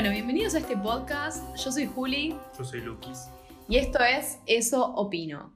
Bueno, bienvenidos a este podcast. Yo soy Juli Yo soy Lukis. y esto es Eso Opino.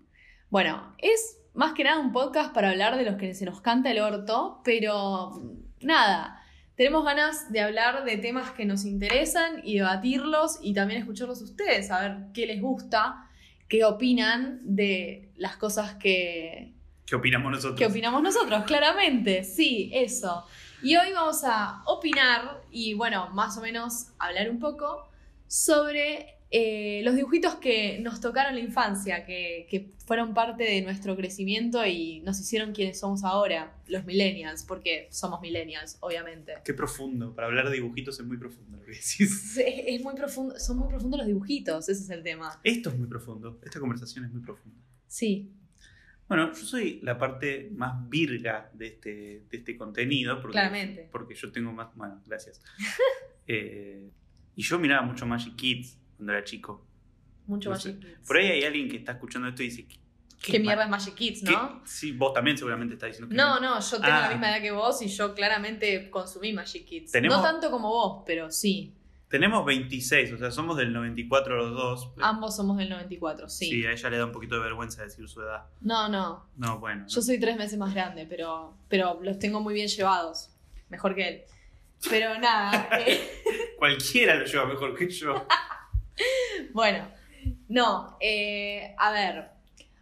Bueno, es más que nada un podcast para hablar de los que se nos canta el orto, pero mm, nada, tenemos ganas de hablar de temas que nos interesan y debatirlos y también escucharlos ustedes, a ver qué les gusta, qué opinan de las cosas que, ¿Qué opinamos nosotros? ¿Qué opinamos nosotros? Claramente, sí, eso. Y hoy vamos a opinar y, bueno, más o menos hablar un poco sobre eh, los dibujitos que nos tocaron la infancia, que, que fueron parte de nuestro crecimiento y nos hicieron quienes somos ahora, los millennials, porque somos millennials, obviamente. Qué profundo. Para hablar de dibujitos es muy profundo lo que decís. Es, es muy profundo, son muy profundos los dibujitos, ese es el tema. Esto es muy profundo. Esta conversación es muy profunda. Sí, Bueno, yo soy la parte más virga de este, de este contenido. Porque, Claramente. Porque yo tengo más. Bueno, gracias. Eh, y yo miraba mucho Magic Kids cuando era chico. mucho No más sé. Por ahí hay alguien que está escuchando esto y dice. ¿Qué, ¿Qué ma- mierda es Magic Kids, no? qué- Sí, vos también seguramente estás diciendo que No, no, yo tengo Ah. la misma edad que vos y yo claramente consumí Magic Kids. Tenemos- No tanto como vos, pero sí. Tenemos 26, o sea, somos del 94 los dos. Ambos somos del 94, sí. Sí, a ella le da un poquito de vergüenza decir su edad. No, no. No, bueno. Yo soy tres meses más grande, pero, pero los tengo muy bien llevados. Mejor que él. Pero nada. eh, Cualquiera lo lleva mejor que yo. bueno, no. eh, a ver.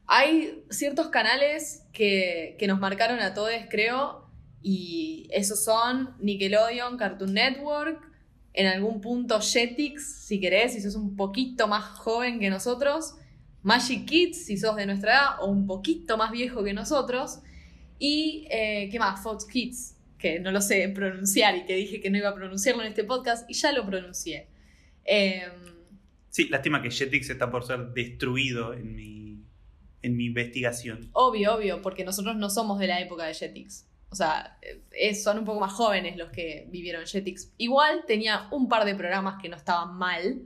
Hay ciertos canales que, que nos marcaron a todos, creo. Y esos son Nickelodeon, Cartoon Network, en algún punto Jetix, si querés, si sos un poquito más joven que nosotros, Magic Kids, si sos de nuestra edad, o un poquito más viejo que nosotros, y eh, ¿qué más? Fox Kids, que no lo sé pronunciar y que dije que no iba a pronunciarlo en este podcast, y ya lo pronuncié. Em, Sí, lástima que Jetix está por ser destruido en mi, en mi investigación. obvio, obvio, porque nosotros no somos de la época de Jetix. O sea, eh, son un poco más jóvenes los que vivieron Jetix. Igual tenía un par de programas que no estaban mal,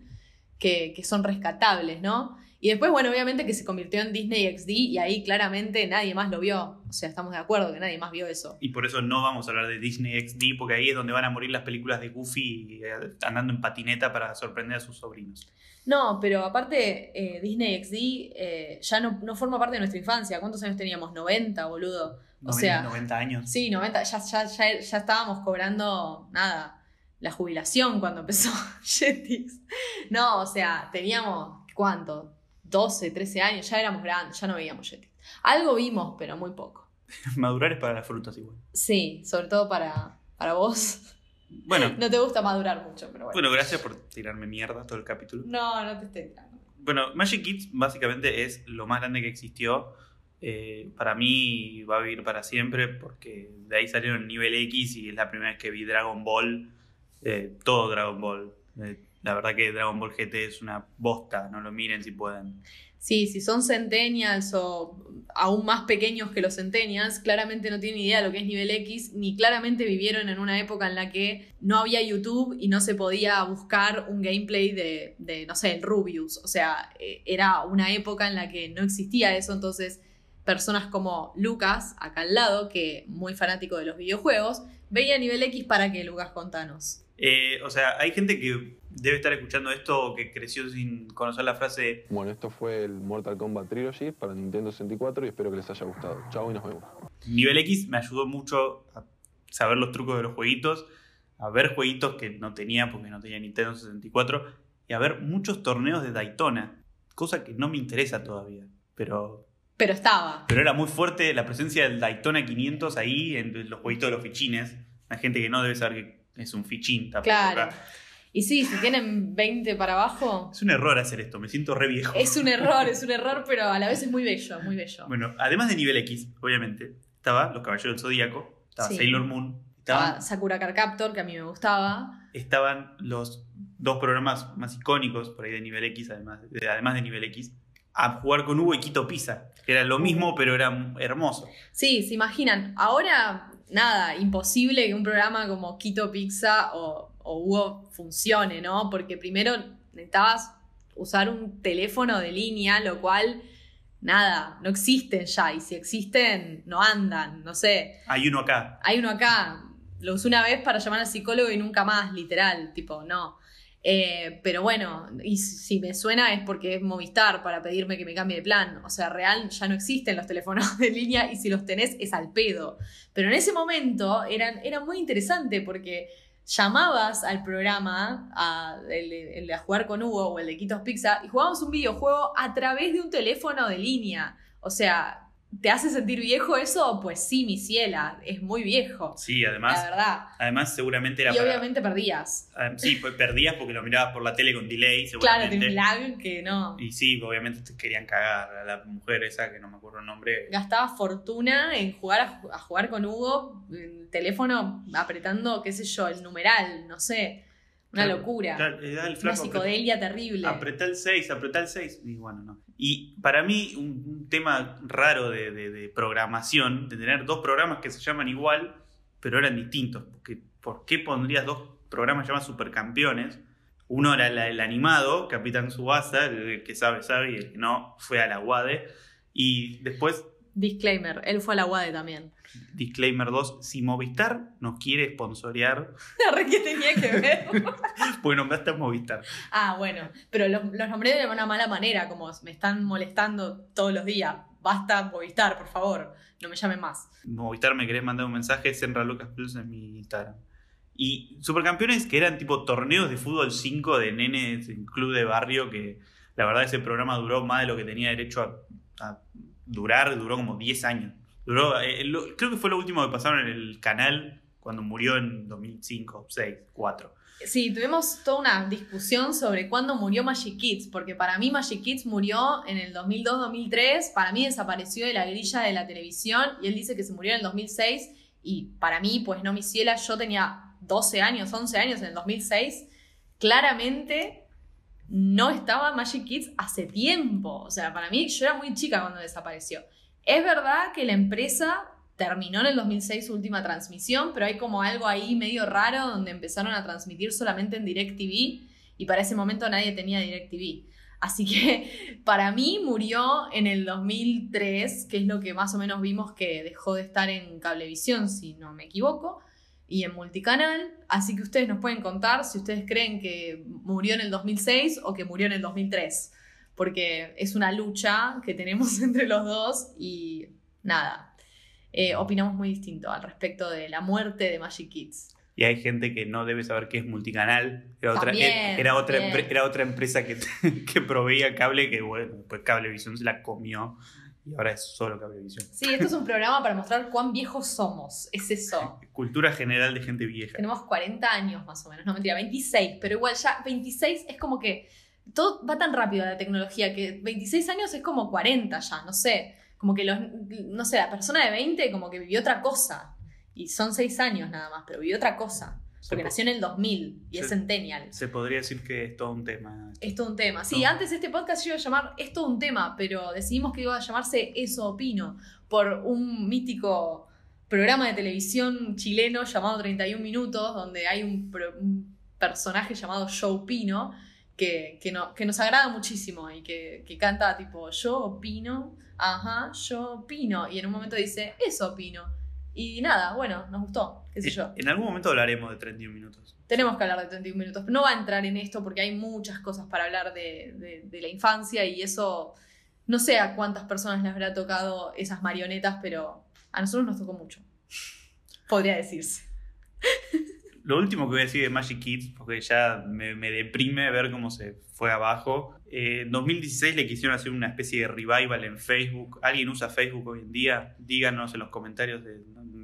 que, que son rescatables, ¿no? Y después, bueno, obviamente que se convirtió en Disney XD y ahí claramente nadie más lo vio. O sea, estamos de acuerdo que nadie más vio eso. Y por eso no vamos a hablar de Disney XD, porque ahí es donde van a morir las películas de Goofy eh, andando en patineta para sorprender a sus sobrinos. No, pero aparte, eh, Disney XD eh, ya no, no forma parte de nuestra infancia. ¿Cuántos años teníamos? 90, boludo. O 90, sea, 90 años. Sí, 90, ya, ya, ya, ya estábamos cobrando, nada, la jubilación cuando empezó Jetix. No, o sea, teníamos, ¿cuánto? 12, 13 años, ya éramos grandes, ya no veíamos Jetix. Algo vimos, pero muy poco. Madurar es para las frutas igual. Sí, sobre todo para, para vos. Bueno, No te gusta madurar mucho, pero bueno. bueno, gracias por tirarme mierda todo el capítulo. No, no te estoy tirando. Bueno, Magic Kids básicamente es lo más grande que existió. Eh, para mí va a vivir para siempre porque de ahí salieron nivel X y es la primera vez que vi Dragon Ball, eh, todo Dragon Ball. Eh, la verdad que Dragon Ball GT es una bosta, no lo miren si pueden. Sí, si son centennials o aún más pequeños que los centennials, claramente no tienen idea de lo que es nivel X, ni claramente vivieron en una época en la que no había YouTube y no se podía buscar un gameplay de, no sé, el Rubius. O sea, era una época en la que no existía eso, entonces personas como Lucas, acá al lado, que muy fanático de los videojuegos, veía nivel X para que Lucas contanos. Eh, o sea, hay gente que debe estar escuchando esto o que creció sin conocer la frase Bueno, esto fue el Mortal Kombat Trilogy para Nintendo 64 y espero que les haya gustado. Chao y nos vemos. Nivel X me ayudó mucho a saber los trucos de los jueguitos, a ver jueguitos que no tenía porque no tenía Nintendo 64 y a ver muchos torneos de Daytona, cosa que no me interesa todavía, pero, Pero estaba. pero era muy fuerte la presencia del Daytona 500 ahí en los jueguitos de los fichines. Hay gente que no debe saber que es un fichín tampoco Claro. acá. Y sí, si tienen 20 para abajo, Es un error hacer esto, me siento re viejo. Es un error, es un error, pero a la vez es muy bello, muy bello. Bueno, además de nivel X, obviamente, estaba Los Caballeros del Zodíaco, estaba Sí. Sailor Moon, Estaba estaban Sakura Card Captor, que a mí me gustaba. estaban los dos programas más icónicos por ahí de nivel X, además de, además de nivel X, a jugar con Hugo y Quito Pizza, que era lo mismo, pero era hermoso. Sí, se imaginan. Ahora, nada, imposible que un programa como Quito Pizza o, o Hugo funcione, ¿no? Porque primero necesitabas usar un teléfono de línea, lo cual, nada, no existen ya. Y si existen, no andan, no sé. Hay uno acá. Hay uno acá, lo usé una vez para llamar al psicólogo y nunca más, literal, tipo, no. Eh, pero bueno, y si me suena es porque es Movistar para pedirme que me cambie de plan. O sea, real ya no existen los teléfonos de línea y si los tenés es al pedo. Pero en ese momento eran, era muy interesante porque llamabas al programa, a, el, el a jugar con Hugo o el de Quitos Pizza, y jugábamos un videojuego a través de un teléfono de línea. O sea, ¿te hace sentir viejo eso? Pues sí, mi ciela, es muy viejo. Sí, La además, verdad. además seguramente era Y para- obviamente perdías. Ah, Sí, pues perdías porque lo mirabas por la tele con delay, Claro, seguramente. tiene un lag que no. Y sí, obviamente te querían cagar a la mujer esa, que no me acuerdo el nombre. Gastaba fortuna en jugar a, a jugar con Hugo, en el teléfono apretando, qué sé yo, el numeral, no sé. Una Claro, locura. Claro, el Una flaco, psicodelia terrible. Apretá el 6, apretá el 6. Y bueno, no. Y para mí, un, un tema raro de, de- de programación, de tener dos programas que se llaman igual, pero eran distintos. Porque, ¿Por qué pondrías dos programas llamados Supercampeones? Uno era la- el animado, Capitán Subasa, el que sabe, sabe, y el que no fue a la UADE. Y después, Disclaimer, él fue a la UADE también. Disclaimer 2, si Movistar nos quiere sponsorear, Re que tenía que ver. pues nombraste a Movistar. ah, bueno, pero los, los nombré de una mala manera, como me están molestando todos los días. Basta Movistar, por favor, no me llamen más. Movistar me querés mandar un mensaje, Senra Lucas Plus en mi Instagram. Y supercampeones que eran tipo torneos de fútbol 5 de nenes en club de barrio, que la verdad ese programa duró más de lo que tenía derecho a, a durar, duró como 10 años. Duró, eh, creo que fue lo último que pasaron en el canal cuando murió en 2005, 6, 4. Sí, tuvimos toda una discusión sobre cuándo murió Magic Kids, porque para mí Magic Kids murió en el 2002-2003, para mí desapareció de la grilla de la televisión y él dice que se murió en el 2006 y para mí, pues no mi ciela, yo tenía 12 años, 11 años en el 2006, claramente no estaba Magic Kids hace tiempo, o sea, para mí yo era muy chica cuando desapareció. Es verdad que la empresa terminó en el 2006 su última transmisión, pero hay como algo ahí medio raro donde empezaron a transmitir solamente en DirecTV y para ese momento nadie tenía DirecTV. Así que para mí murió en el 2003, que es lo que más o menos vimos que dejó de estar en Cablevisión, si no me equivoco, y en multicanal. Así que ustedes nos pueden contar si ustedes creen que murió en el 2006 o que murió en el 2003, porque es una lucha que tenemos entre los dos y nada, eh, opinamos muy distinto al respecto de la muerte de Magic Kids. Y hay gente que no debe saber qué es multicanal. Era otra, También, era otra, era otra empresa que, que proveía cable que, bueno, pues Cablevisión se la comió y ahora es solo Cablevisión. Sí, esto es un programa para mostrar cuán viejos somos, es eso. Cultura general de gente vieja. Tenemos 40 años más o menos, no mentira, 26, pero igual ya 26 es como que todo va tan rápido la tecnología que 26 años es como 40 ya, no sé. Como que los, no sé, la persona de 20 como que vivió otra cosa. Y son 6 años nada más, pero vivió otra cosa. Porque nació en el 2000 y es centennial. Se podría decir que es todo un tema. Es todo un tema. Sí, No. antes este podcast yo iba a llamar Es todo un tema, pero decidimos que iba a llamarse Eso Opino, por un mítico programa de televisión chileno llamado 31 Minutos, donde hay un, pro- un personaje llamado Joe Opino, que, que, no- que nos agrada muchísimo y que, que canta tipo Yo opino, ajá, yo opino, y en un momento dice Eso opino. Y nada, bueno, nos gustó, qué sé yo. En algún momento hablaremos de 31 minutos. Tenemos que hablar de 31 minutos. No va a entrar en esto porque hay muchas cosas para hablar de, de- de la infancia y eso no sé a cuántas personas les habrá tocado esas marionetas, pero a nosotros nos tocó mucho. Podría decirse. Lo último que voy a decir de Magic Kids, porque ya me, me deprime ver cómo se fue abajo. Eh, en 2016 le quisieron hacer una especie de revival en Facebook. ¿Alguien usa Facebook hoy en día? Díganos en los comentarios de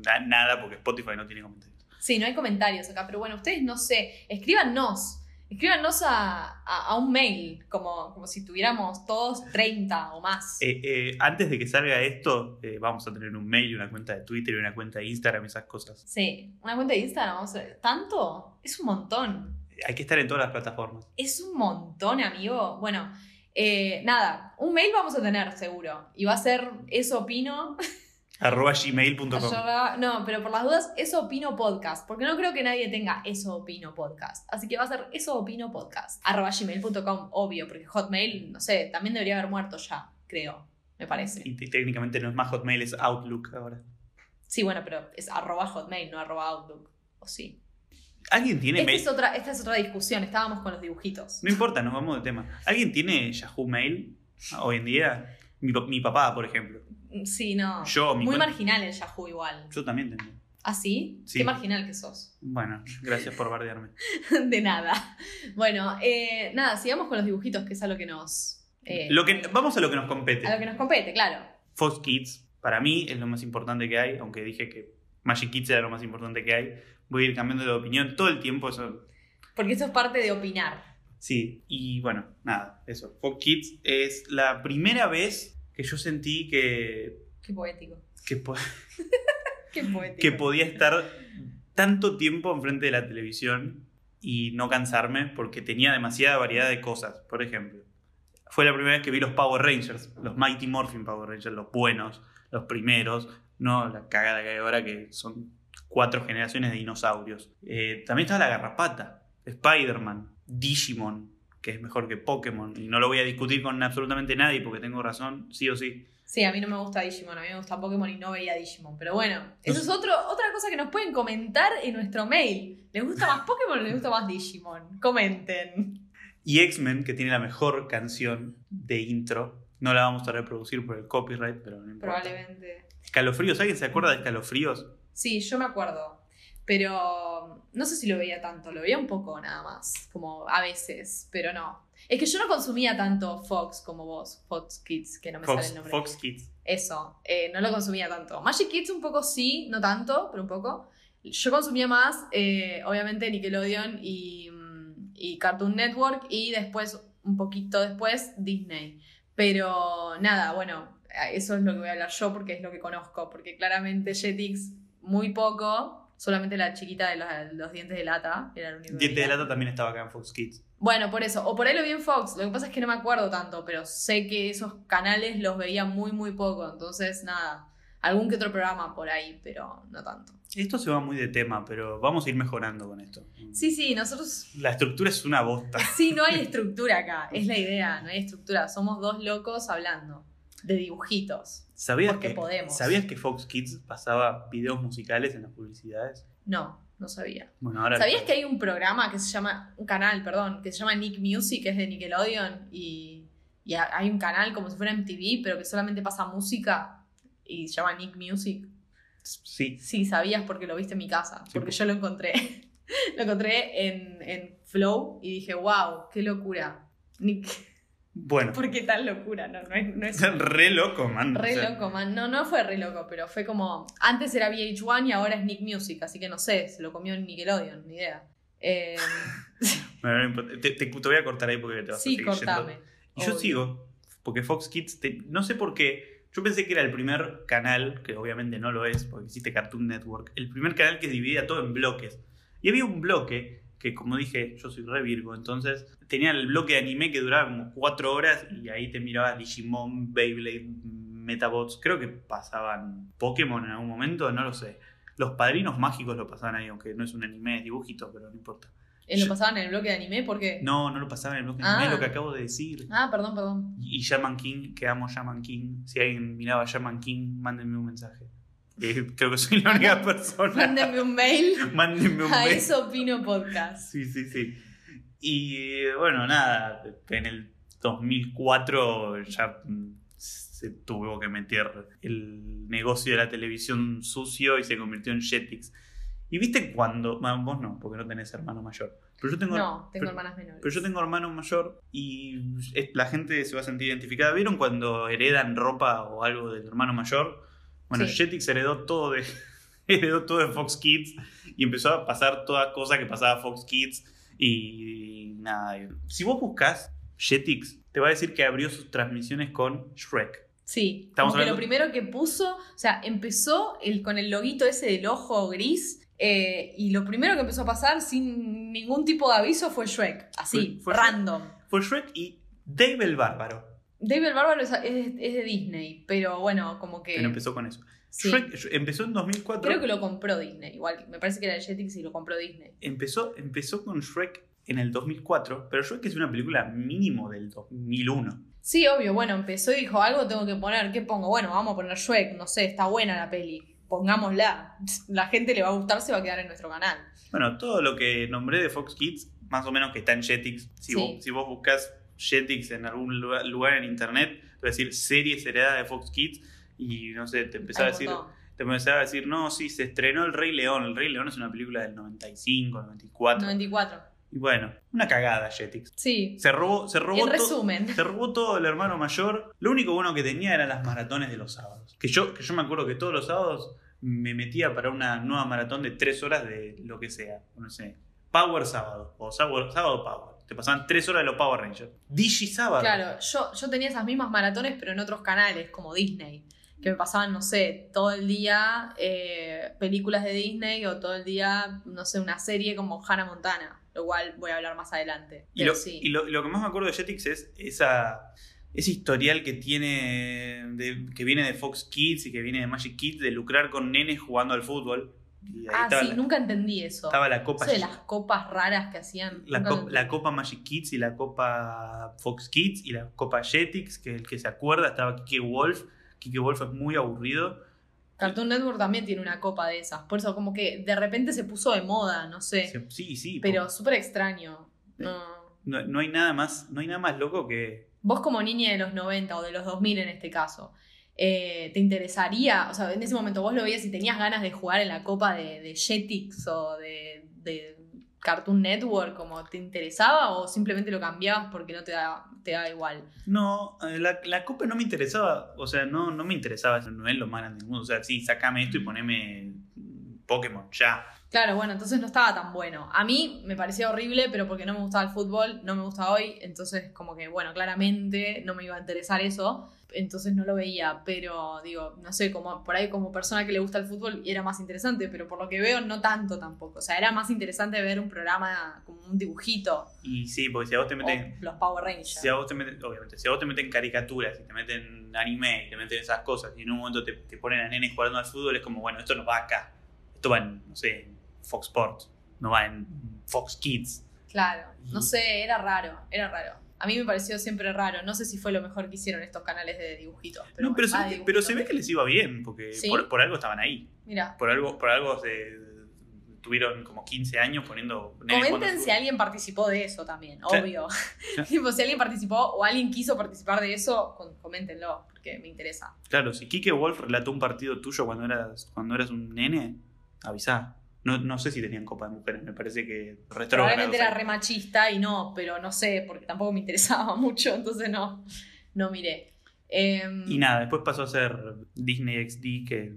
na- nada, porque Spotify no tiene comentarios. Sí, no hay comentarios acá, pero bueno, ustedes no sé, escríbanos. Escríbanos a, a- a un mail, como, como si tuviéramos todos 30 o más. Eh, eh, antes de que salga esto, eh, vamos a tener un mail y una cuenta de Twitter y una cuenta de Instagram, esas cosas. Sí, una cuenta de Instagram, vamos a ver. ¿Tanto? Es un montón. Hay que estar en todas las plataformas. Es un montón, amigo. Bueno, eh, nada, un mail vamos a tener seguro. Y va a ser eso opino. Arroba gmail.com. no, pero por las dudas, eso opino podcast. Porque no creo que nadie tenga eso opino podcast. Así que va a ser eso opino podcast. Arroba gmail.com, obvio, porque Hotmail, no sé, también debería haber muerto ya, creo. Me parece. Y técnicamente no es más Hotmail, es Outlook ahora. Sí, bueno, pero es arroba Hotmail, no arroba Outlook. ¿O sí? ¿Alguien tiene Esta mail? es, otra, esta es otra discusión, estábamos con los dibujitos. No importa, nos vamos de tema. ¿Alguien tiene Yahoo Mail hoy en día? Mi papá, por ejemplo. Sí, no. Yo, mi Muy marginal el Yahoo igual. Yo también tengo. ¿Ah, sí? Sí. Qué marginal que sos. Bueno, gracias por bardearme. De nada. Bueno, eh, nada, sigamos con los dibujitos, que es a lo que nos. eh, Lo que, vamos a lo que nos compete. A lo que nos compete, claro. Fox Kids, para mí, es lo más importante que hay, aunque dije que Magic Kids era lo más importante que hay. Voy a ir cambiando de opinión todo el tiempo, eso Porque esto es parte de opinar. Sí, y bueno, nada, eso. Fox Kids es la primera vez que yo sentí que, Qué poético. que, po- Qué poético. que podía estar tanto tiempo enfrente de la televisión y no cansarme porque tenía demasiada variedad de cosas. Por ejemplo, fue la primera vez que vi los Power Rangers, los Mighty Morphin Power Rangers, los buenos, los primeros, no la cagada que hay ahora que son cuatro generaciones de dinosaurios. Eh, también estaba la garrapata, Spider-Man, Digimon, que es mejor que Pokémon, y no lo voy a discutir con absolutamente nadie porque tengo razón, sí o sí. Sí, a mí no me gusta Digimon, a mí me gusta Pokémon y no veía Digimon. Pero bueno, eso es otro, otra cosa que nos pueden comentar en nuestro mail. ¿Les gusta más Pokémon o les gusta más Digimon? Comenten. Y X-Men, que tiene la mejor canción de intro. No la vamos a reproducir por el copyright, pero no importa. Probablemente. Escalofríos, ¿alguien se acuerda de Escalofríos? Sí, yo me acuerdo. Pero no sé si lo veía tanto, lo veía un poco nada más, como a veces, pero no. Es que yo no consumía tanto Fox como vos, Fox Kids, que no me sale Fox, el nombre. Fox Kids. Eso, eh, no lo consumía tanto. Magic Kids un poco sí, no tanto, pero un poco. Yo consumía más, eh, obviamente, Nickelodeon y, mm, y Cartoon Network y después, un poquito después, Disney. Pero nada, bueno, eso es lo que voy a hablar yo porque es lo que conozco, porque claramente Jetix muy poco, solamente la chiquita de los, los dientes de lata era el único. Diente de. Lata también estaba acá en Fox Kids. Bueno, por eso. O por ahí lo vi en Fox. Lo que pasa es que no me acuerdo tanto, pero sé que esos canales los veía muy, muy poco. Entonces, nada. Algún que otro programa por ahí, pero no tanto. Esto se va muy de tema, pero vamos a ir mejorando con esto. Sí, sí, nosotros. La estructura es una bosta. Sí, no hay estructura acá. Es la idea, no hay estructura. Somos dos locos hablando de dibujitos. ¿Sabías Porque que, podemos. ¿Sabías que Fox Kids pasaba videos musicales en las publicidades? No, no sabía. Bueno, ahora. ¿Sabías que hay un programa que se llama. Un canal, perdón, que se llama Nick Music, que es de Nickelodeon? Y, y ha- hay un canal como si fuera MTV, pero que solamente pasa música y se llama Nick Music. Sí. Sí, sabías porque lo viste en mi casa, Sí, porque pues. yo lo encontré. lo encontré en, en Flow y dije, wow, qué locura. Nick, Bueno, ¿por qué tan locura? No, no es, no es re loco, man. re O sea, loco, man. No, no fue re loco, pero fue como. Antes era VH1 y ahora es Nick Music, así que no sé, se lo comió en Nickelodeon, ni idea. Eh, bueno, te, te- te voy a cortar ahí porque te vas a sí, seguir cortame. yendo. Y yo sigo, porque Fox Kids, te- no sé por qué, yo pensé que era el primer canal, que obviamente no lo es, porque existe Cartoon Network, el primer canal que dividía todo en bloques. Y había un bloque que, como dije, yo soy re Virgo, entonces tenía el bloque de anime que duraba como cuatro horas y ahí te mirabas Digimon, Beyblade, Metabots, creo que pasaban Pokémon en algún momento, no lo sé. Los padrinos mágicos lo pasaban ahí, aunque no es un anime, es dibujito, pero no importa. Eh, ¿Lo pasaban en el bloque de anime? ¿Por qué? No, no lo pasaban en el bloque de Ah. anime, es lo que acabo de decir. Ah, perdón, perdón. Y Shaman King, que amo Shaman King. Si alguien miraba Shaman King, mándenme un mensaje. Eh, creo que soy la única persona. Mándenme un mail Mándenme un a mail. eso opino podcast. Sí, sí, sí. Y bueno, nada, en el 2004 ya mm, se tuvo que meter el negocio de la televisión sucio y se convirtió en Jetix. Y viste cuando, vos no, porque no tenés hermano mayor. Pero yo tengo, No, tengo pero- hermanas menores. pero yo tengo hermano mayor y la gente se va a sentir identificada. ¿Vieron cuando heredan ropa o algo del hermano mayor? Bueno, Sí. Jetix heredó todo de heredó todo de Fox Kids y empezó a pasar todas cosas que pasaba Fox Kids y nada. Si vos buscas Jetix, te va a decir que abrió sus transmisiones con Shrek. Sí, Estamos como que lo hablando- primero que puso, o sea, empezó el, con el loguito ese del ojo gris. eh, y lo primero que empezó a pasar sin ningún tipo de aviso fue Shrek. Así, Fue- fue random. Fue Shrek y Dave el Bárbaro. David el Bárbaro es, es- es de Disney, pero bueno, como que. Pero empezó con eso. sí. Shrek empezó en 2004. Creo que lo compró Disney. Igual, me parece que era de Jetix y lo compró Disney. empezó, empezó con Shrek en el 2004, pero Shrek es una película mínimo del 2001. Sí, obvio, bueno, empezó y dijo algo tengo que poner. ¿Qué pongo? Bueno, vamos a poner Shrek, no sé, está buena la peli. pongámosla. La gente le va a gustar, se va a quedar en nuestro canal. Bueno, todo lo que nombré de Fox Kids, más o menos que está en Jetix. Si, Sí. vos, si vos buscas Jetix en algún lugar, lugar en internet, te va a decir series heredadas de Fox Kids y no sé, te empezaba a decir, te empezaba a decir, no, sí, se estrenó El Rey León. El Rey León es una película del 95, 94. 94. Y bueno, una cagada Jetix. Sí. Se robó, se robó En resumen. Se robó todo el hermano mayor. Lo único bueno que tenía eran las maratones de los sábados. Que yo, que yo me acuerdo que todos los sábados me metía para una nueva maratón de tres horas de lo que sea. No sé. Power sábado. O sábado, sábado Power. Te pasaban tres horas de los Power Rangers. Digi sábado. Claro, yo, yo tenía esas mismas maratones, pero en otros canales, como Disney. Que me pasaban, no sé, todo el día eh, películas de Disney o todo el día, no sé, una serie como Hannah Montana. Lo cual voy a hablar más adelante. Y, lo, sí. y lo, lo que más me acuerdo de Jetix es esa, ese historial que tiene, de- que viene de Fox Kids y que viene de Magic Kids, de lucrar con nenes jugando al fútbol. Y ahí ah, sí, la, nunca entendí eso. estaba la Copa Eso de las copas raras que hacían. la. Copa Magic Kids y la Copa Fox Kids y la Copa Jetix, que el que se acuerda estaba Kike Wolf. Kike Wolf es muy aburrido. Cartoon Network también tiene una copa de esas. Por eso, como que de repente se puso de moda, no sé. Se- Sí, sí. pero súper extraño. No. No, no hay nada más, no hay nada más loco que. Vos como niña de los 90 o de los 2000 en este caso, eh, ¿te interesaría? O sea, en ese momento vos lo veías y tenías ganas de jugar en la copa de, Jetix o de, Cartoon Network, como te interesaba o simplemente lo cambiabas porque no te da, te da igual? No, eh, la, Copa no me interesaba. O sea, no, no me interesaba. No es lo más grande del mundo. O sea, sí, sacame esto y poneme Pokémon ya. Claro, bueno, entonces no estaba tan bueno. A mí me parecía horrible, pero porque no me gustaba el fútbol, no me gusta hoy, entonces como que, bueno, claramente no me iba a interesar eso, entonces no lo veía, pero digo, no sé, como por ahí como persona que le gusta el fútbol era más interesante, pero por lo que veo no tanto tampoco, o sea, era más interesante ver un programa como un dibujito, Y sí, porque si a vos te meten. los Power Rangers. Si a vos te meten, obviamente, si a vos te meten caricaturas, si te meten anime, y te meten esas cosas, y en un momento te, te ponen a nenes jugando al fútbol, es como, bueno, esto no va acá. Esto va en, no sé, en Fox Sports, no va en Fox Kids. Claro, no sé, era raro, era raro. A mí me pareció siempre raro. No sé si fue lo mejor que hicieron estos canales de dibujitos. Pero no, pero, bueno, se, ve que- de pero dibujitos. se ve que les iba bien, porque Sí. por, por algo estaban ahí. Mira, Por algo, por algo se, tuvieron como 15 años poniendo comenten si alguien participó de eso también, Claro. obvio. Claro. si alguien participó o alguien quiso participar de eso, coméntenlo, porque me interesa. Claro, si Kike Wolf relató un partido tuyo cuando eras, cuando eras un nene, avisá. No, no sé si tenían Copa de Mujeres, me parece que retrógrados Probablemente era ahí. re machista y no, pero no sé, porque tampoco me interesaba mucho, entonces no, no miré. Em, Y nada, después pasó a ser Disney XD, que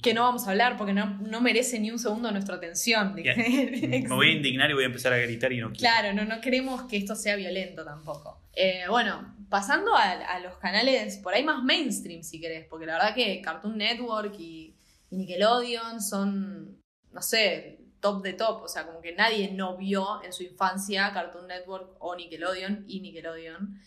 que no vamos a hablar porque no, no merece ni un segundo nuestra atención. Ya. me voy a indignar y voy a empezar a gritar y no quiero. Claro, no, no queremos que esto sea violento tampoco. Eh, bueno, pasando a, a los canales por ahí más mainstream, si querés, porque la verdad que Cartoon Network y, y Nickelodeon son, no sé, top de top. O sea, como que nadie no vio en su infancia Cartoon Network o Nickelodeon y Nickelodeon.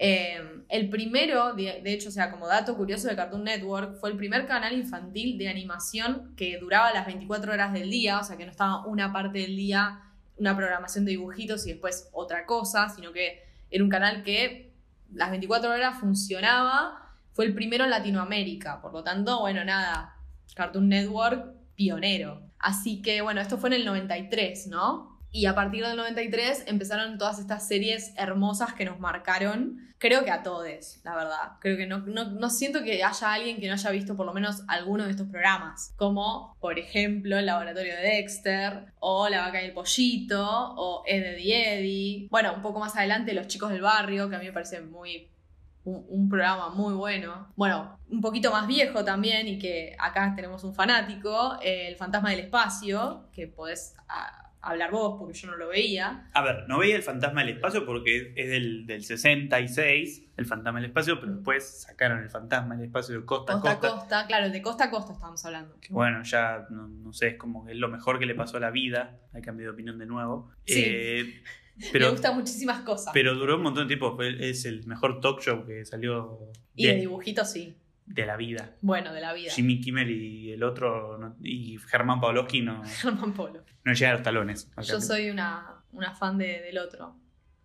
Eh, el primero, de, de hecho, o sea, como dato curioso de Cartoon Network, fue el primer canal infantil de animación que duraba las 24 horas del día, o sea, que no estaba una parte del día una programación de dibujitos y después otra cosa, sino que era un canal que las 24 horas funcionaba, fue el primero en Latinoamérica, por lo tanto, bueno, nada, Cartoon Network pionero. Así que, bueno, esto fue en el 93, ¿no? Y a partir del 93 empezaron todas estas series hermosas que nos marcaron, creo que a todos, la verdad. Creo que no, no, no siento que haya alguien que no haya visto por lo menos alguno de estos programas, como por ejemplo El Laboratorio de Dexter, o La Vaca y el Pollito, o Ed, Ed y Eddie. Bueno, un poco más adelante Los Chicos del Barrio, que a mí me parece muy un, un programa muy bueno. Bueno, un poquito más viejo también y que acá tenemos un fanático, eh, El Fantasma del Espacio, que podés a- hablar vos porque yo no lo veía. A ver, no veía el fantasma del espacio porque es del, del 66, el fantasma del espacio, pero después sacaron el fantasma del espacio de costa, Costa a a costa. costa, claro, de costa a costa estábamos hablando. Que bueno, ya no, no sé, es como que es lo mejor que le pasó a la vida. Hay cambio de opinión de nuevo. Sí. Eh, Me gustan muchísimas cosas. pero duró un montón de tiempo. Es el mejor talk show que salió y de de, dibujitos sí. de la vida. Bueno, de la vida. Jimmy Kimmel y el otro, no- y Germán Pavlovsky no, Germán Polo. no llegan a los talones. Yo soy una, una fan de- del otro.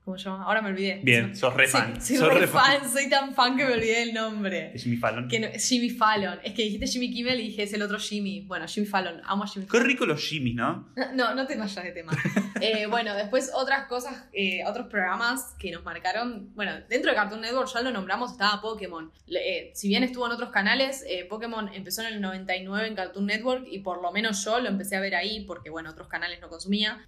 ¿Cómo se llama? Ahora me olvidé. Bien, sos re Sí, fan. Soy, sos re re fan. fan, soy tan fan que me olvidé el nombre. Es Jimmy Fallon. Que no- Jimmy Fallon. Es que dijiste Jimmy Kimmel y dije es el otro Jimmy. Bueno, Jimmy Fallon. Amo a Jimmy Qué rico los Jimmy, ¿no? No, no te vayas de tema. Eh, bueno, después otras cosas, eh, otros programas que nos marcaron. Bueno, dentro de Cartoon Network ya lo nombramos, estaba Pokémon. Eh, si bien estuvo en otros canales, Pokémon empezó en el 99 en Cartoon Network y por lo menos yo lo empecé a ver ahí porque, bueno, otros canales no consumía.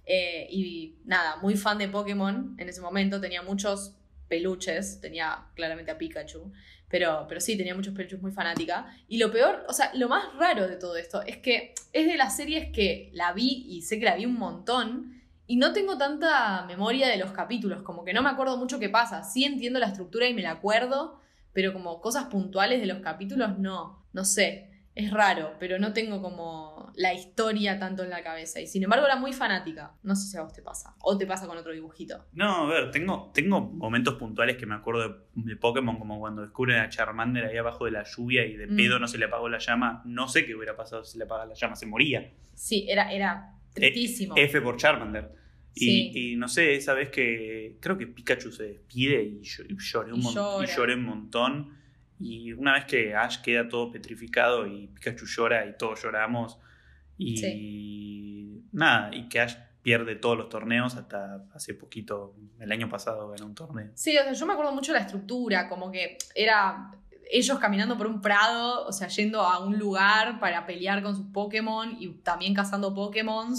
Y nada, muy fan de Pokémon en ese momento, tenía muchos peluches, tenía claramente a Pikachu. Pero, pero sí, tenía muchos peluches muy fanática. Y lo peor, o sea, lo más raro de todo esto es que es de las series que la vi y sé que la vi un montón. Y no tengo tanta memoria de los capítulos, como que no me acuerdo mucho qué pasa. Sí entiendo la estructura y me la acuerdo, pero como cosas puntuales de los capítulos no. No sé, es raro, pero no tengo como la historia tanto en la cabeza. Y sin embargo era muy fanática. No sé si a vos te pasa. O te pasa con otro dibujito. No, a ver, tengo, tengo momentos puntuales que me acuerdo de, de Pokémon, como cuando descubren a Charmander ahí abajo de la lluvia y de Mm. pedo no se le apagó la llama. No sé qué hubiera pasado si se le apagaba la llama, se moría. Sí, era, era tristísimo. F por Charmander. Y, Sí. y no sé, esa vez que creo que Pikachu se despide y, yo- y lloré un Y mon- llora. y lloré un montón. Y una vez que Ash queda todo petrificado y Pikachu llora y todos lloramos. Y nada, y que Ash pierde todos los torneos hasta hace poquito, el año pasado ganó un torneo. Sí, o sea, yo me acuerdo mucho de la estructura, como que era ellos caminando por un prado, o sea, yendo a un lugar para pelear con sus Pokémon y también cazando Pokémon.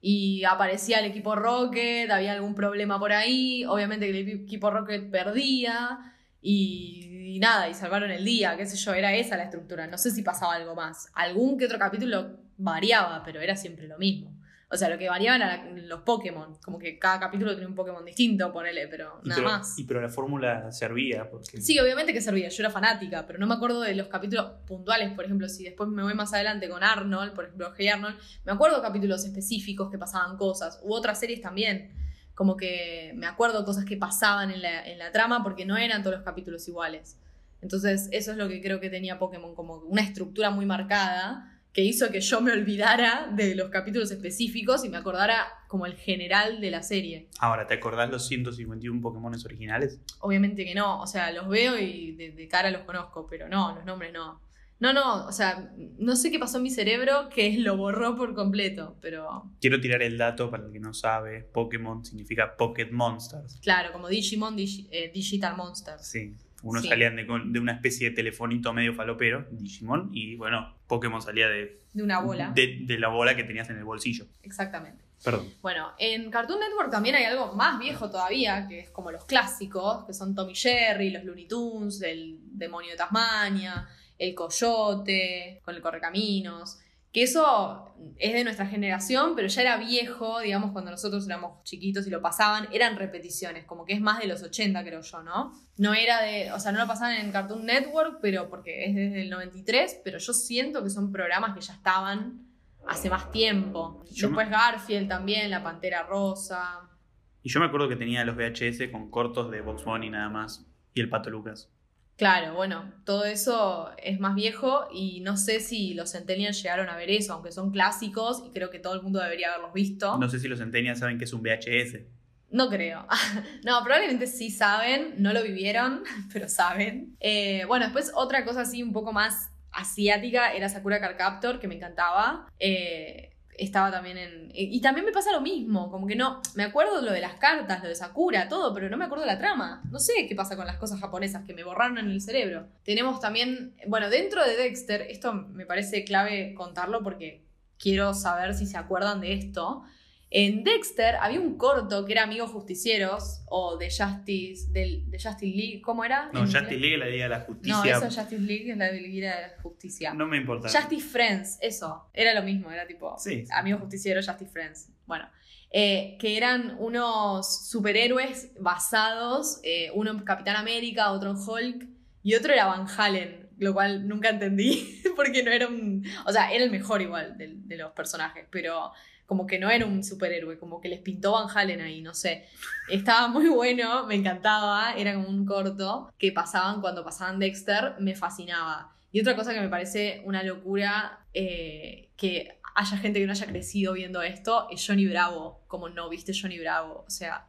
Y aparecía el equipo Rocket, había algún problema por ahí, obviamente que el equipo Rocket perdía y, y nada, y salvaron el día, qué sé yo, era esa la estructura. No sé si pasaba algo más. Algún que otro capítulo variaba, pero era siempre lo mismo. O sea, lo que variaban eran los Pokémon, como que cada capítulo tenía un Pokémon distinto, ponele, pero Y nada pero, más. y pero la fórmula servía porque Sí, obviamente que servía, yo era fanática, pero no me acuerdo de los capítulos puntuales, por ejemplo, si después me voy más adelante con Arnold, por ejemplo, Hey Arnold, me acuerdo capítulos específicos que pasaban cosas, u otras series también, como que me acuerdo cosas que pasaban en la, en la trama porque no eran todos los capítulos iguales. Entonces, eso es lo que creo que tenía Pokémon, como una estructura muy marcada que hizo que yo me olvidara de los capítulos específicos y me acordara como el general de la serie. Ahora, ¿te acordás los 151 Pokémones originales? Obviamente que no, o sea, los veo y de, de cara los conozco, pero no, los nombres no. No, no, o sea, no sé qué pasó en mi cerebro que lo borró por completo, pero Quiero tirar el dato para el que no sabe. Pokémon significa Pocket Monsters. claro, como Digimon, Digi- eh, Digital Monsters. Sí. Unos Sí. salían de, de una especie de telefonito medio falopero, Digimon, y bueno, Pokémon salía de, De una bola. de, de la bola que tenías en el bolsillo. Exactamente. Perdón. Bueno, en Cartoon Network también hay algo más viejo todavía, que es como los clásicos, que son Tommy Jerry, los Looney Tunes, el demonio de Tasmania, el coyote, con el correcaminos. Que eso es de nuestra generación, pero ya era viejo, digamos, cuando nosotros éramos chiquitos y lo pasaban, eran repeticiones, como que es más de los 80, creo yo, ¿no? No era de, o sea, no lo pasaban en Cartoon Network, pero porque es desde el 93, pero yo siento que son programas que ya estaban hace más tiempo. Yo Después Garfield también, La Pantera Rosa. Y yo me acuerdo que tenía los VHS con cortos de Box Bunny nada más. Y el Pato Lucas. Claro, bueno, todo eso es más viejo y no sé si los Centennials llegaron a ver eso, aunque son clásicos y creo que todo el mundo debería haberlos visto. No sé si los Centennials saben que es un VHS. No creo. no, probablemente sí saben, no lo vivieron, pero saben. Eh, bueno, después otra cosa así un poco más asiática era Sakura Card Captor, que me encantaba. Eh, estaba también en... Y también me pasa lo mismo, como que no... Me acuerdo lo de las cartas, lo de Sakura, todo, pero no me acuerdo la trama. No sé qué pasa con las cosas japonesas que me borraron en el cerebro. Tenemos también... Bueno, dentro de Dexter, esto me parece clave contarlo porque quiero saber si se acuerdan de esto. En Dexter había un corto que era Amigos Justicieros o de Justice, del, de Justice League, ¿cómo era? No, Justice. League es la Liga de la No, Justicia. eso es Justice League, es la Liga de la Justicia. No me importa. Justice Friends, eso, era lo mismo, era tipo Sí, sí. Amigos Justicieros, Justice Friends. Bueno, eh, que eran unos superhéroes basados, eh, uno en Capitán América, otro en Hulk y otro era Van Halen, lo cual nunca entendí porque no era un... O sea, era el mejor igual de, de los personajes, pero como que no era un superhéroe, como que les pintó Van Halen ahí, no sé. Estaba muy bueno, me encantaba, era como un corto que pasaban cuando pasaban Dexter, me fascinaba. Y otra cosa que me parece una locura eh, que haya gente que no haya crecido viendo esto es Johnny Bravo. Como no viste Johnny Bravo. O sea,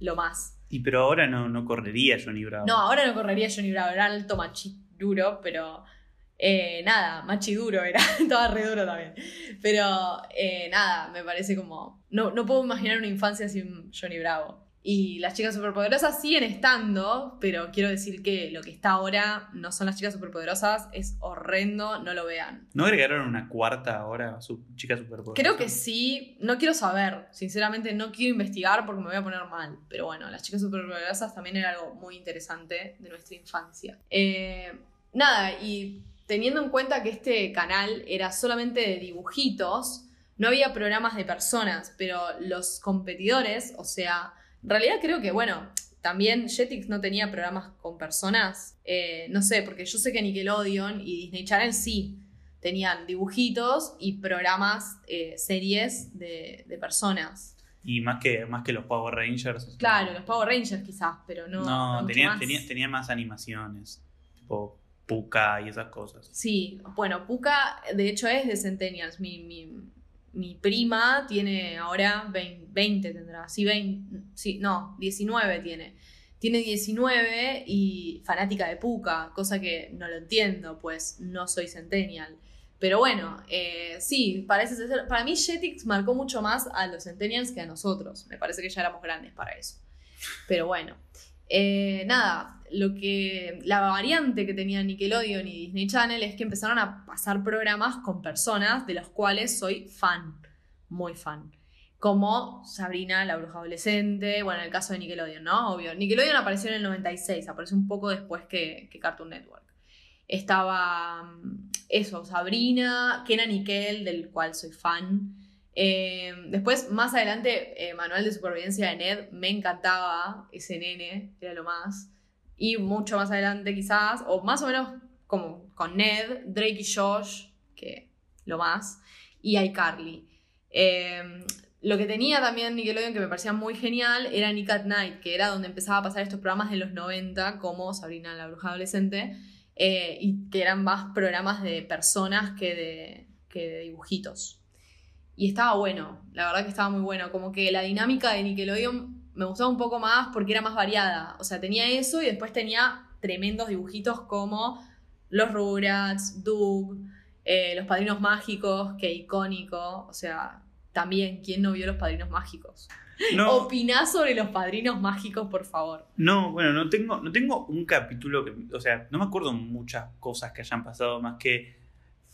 lo más. Y pero ahora no, no correría Johnny Bravo. No, ahora no correría Johnny Bravo, era alto machi duro, pero eh, nada, machi duro era, estaba re duro también. Pero eh, nada, me parece como. No, no puedo imaginar una infancia sin Johnny Bravo. Y las chicas superpoderosas siguen estando, pero quiero decir que lo que está ahora no son las chicas superpoderosas, es horrendo, no lo vean. ¿No agregaron una cuarta ahora, su chica superpoderosa? Creo que sí, no quiero saber, sinceramente no quiero investigar porque me voy a poner mal, pero bueno, las chicas superpoderosas también era algo muy interesante de nuestra infancia. Eh, nada, y teniendo en cuenta que este canal era solamente de dibujitos, no había programas de personas, pero los competidores, o sea, en realidad creo que, bueno, también Jetix no tenía programas con personas. Eh, no sé, porque yo sé que Nickelodeon y Disney Channel sí tenían dibujitos y programas, eh, series de, de personas. Y más que, más que los Power Rangers. Claro, los Power Rangers quizás, pero no. No, mucho tenía, más. tenía, tenía más animaciones. Tipo Puka y esas cosas. Sí, bueno, Puka de hecho es de Centennials. Mi, mi, mi prima tiene ahora 20, 20 tendrá. Sí, 20, sí, no, 19 tiene. Tiene 19 y fanática de Puka, cosa que no lo entiendo, pues no soy Centennial. Pero bueno, eh, sí, parece ser. Para mí, Jetix marcó mucho más a los Centennials que a nosotros. Me parece que ya éramos grandes para eso. Pero bueno. Eh, nada, lo que. La variante que tenía Nickelodeon y Disney Channel es que empezaron a pasar programas con personas de los cuales soy fan. Muy fan. Como Sabrina, la bruja adolescente. Bueno, en el caso de Nickelodeon, ¿no? Obvio. Nickelodeon apareció en el 96, apareció un poco después que, que Cartoon Network. Estaba. mm, Eso, Sabrina, Kenan y Kel, del cual soy fan. Eh, después, más adelante, eh, Manual de Supervivencia de Ned, me encantaba ese nene, era lo más. Y mucho más adelante, quizás, o más o menos como con Ned, Drake y Josh, que lo más, y iCarly. Eh, lo que tenía también Nickelodeon que me parecía muy genial era Nick at Night, que era donde empezaba a pasar estos programas de los 90, como Sabrina la Bruja Adolescente, eh, y que eran más programas de personas que de, que de dibujitos. Y estaba bueno, la verdad que estaba muy bueno. Como que la dinámica de Nickelodeon me gustaba un poco más porque era más variada. O sea, tenía eso y después tenía tremendos dibujitos como Los Rugrats, Doug, eh, Los Padrinos Mágicos, que icónico. O sea, también, ¿quién no vio Los Padrinos Mágicos? No, Opiná sobre Los Padrinos Mágicos, por favor. no, bueno, no tengo, no tengo un capítulo que. O sea, no me acuerdo muchas cosas que hayan pasado más que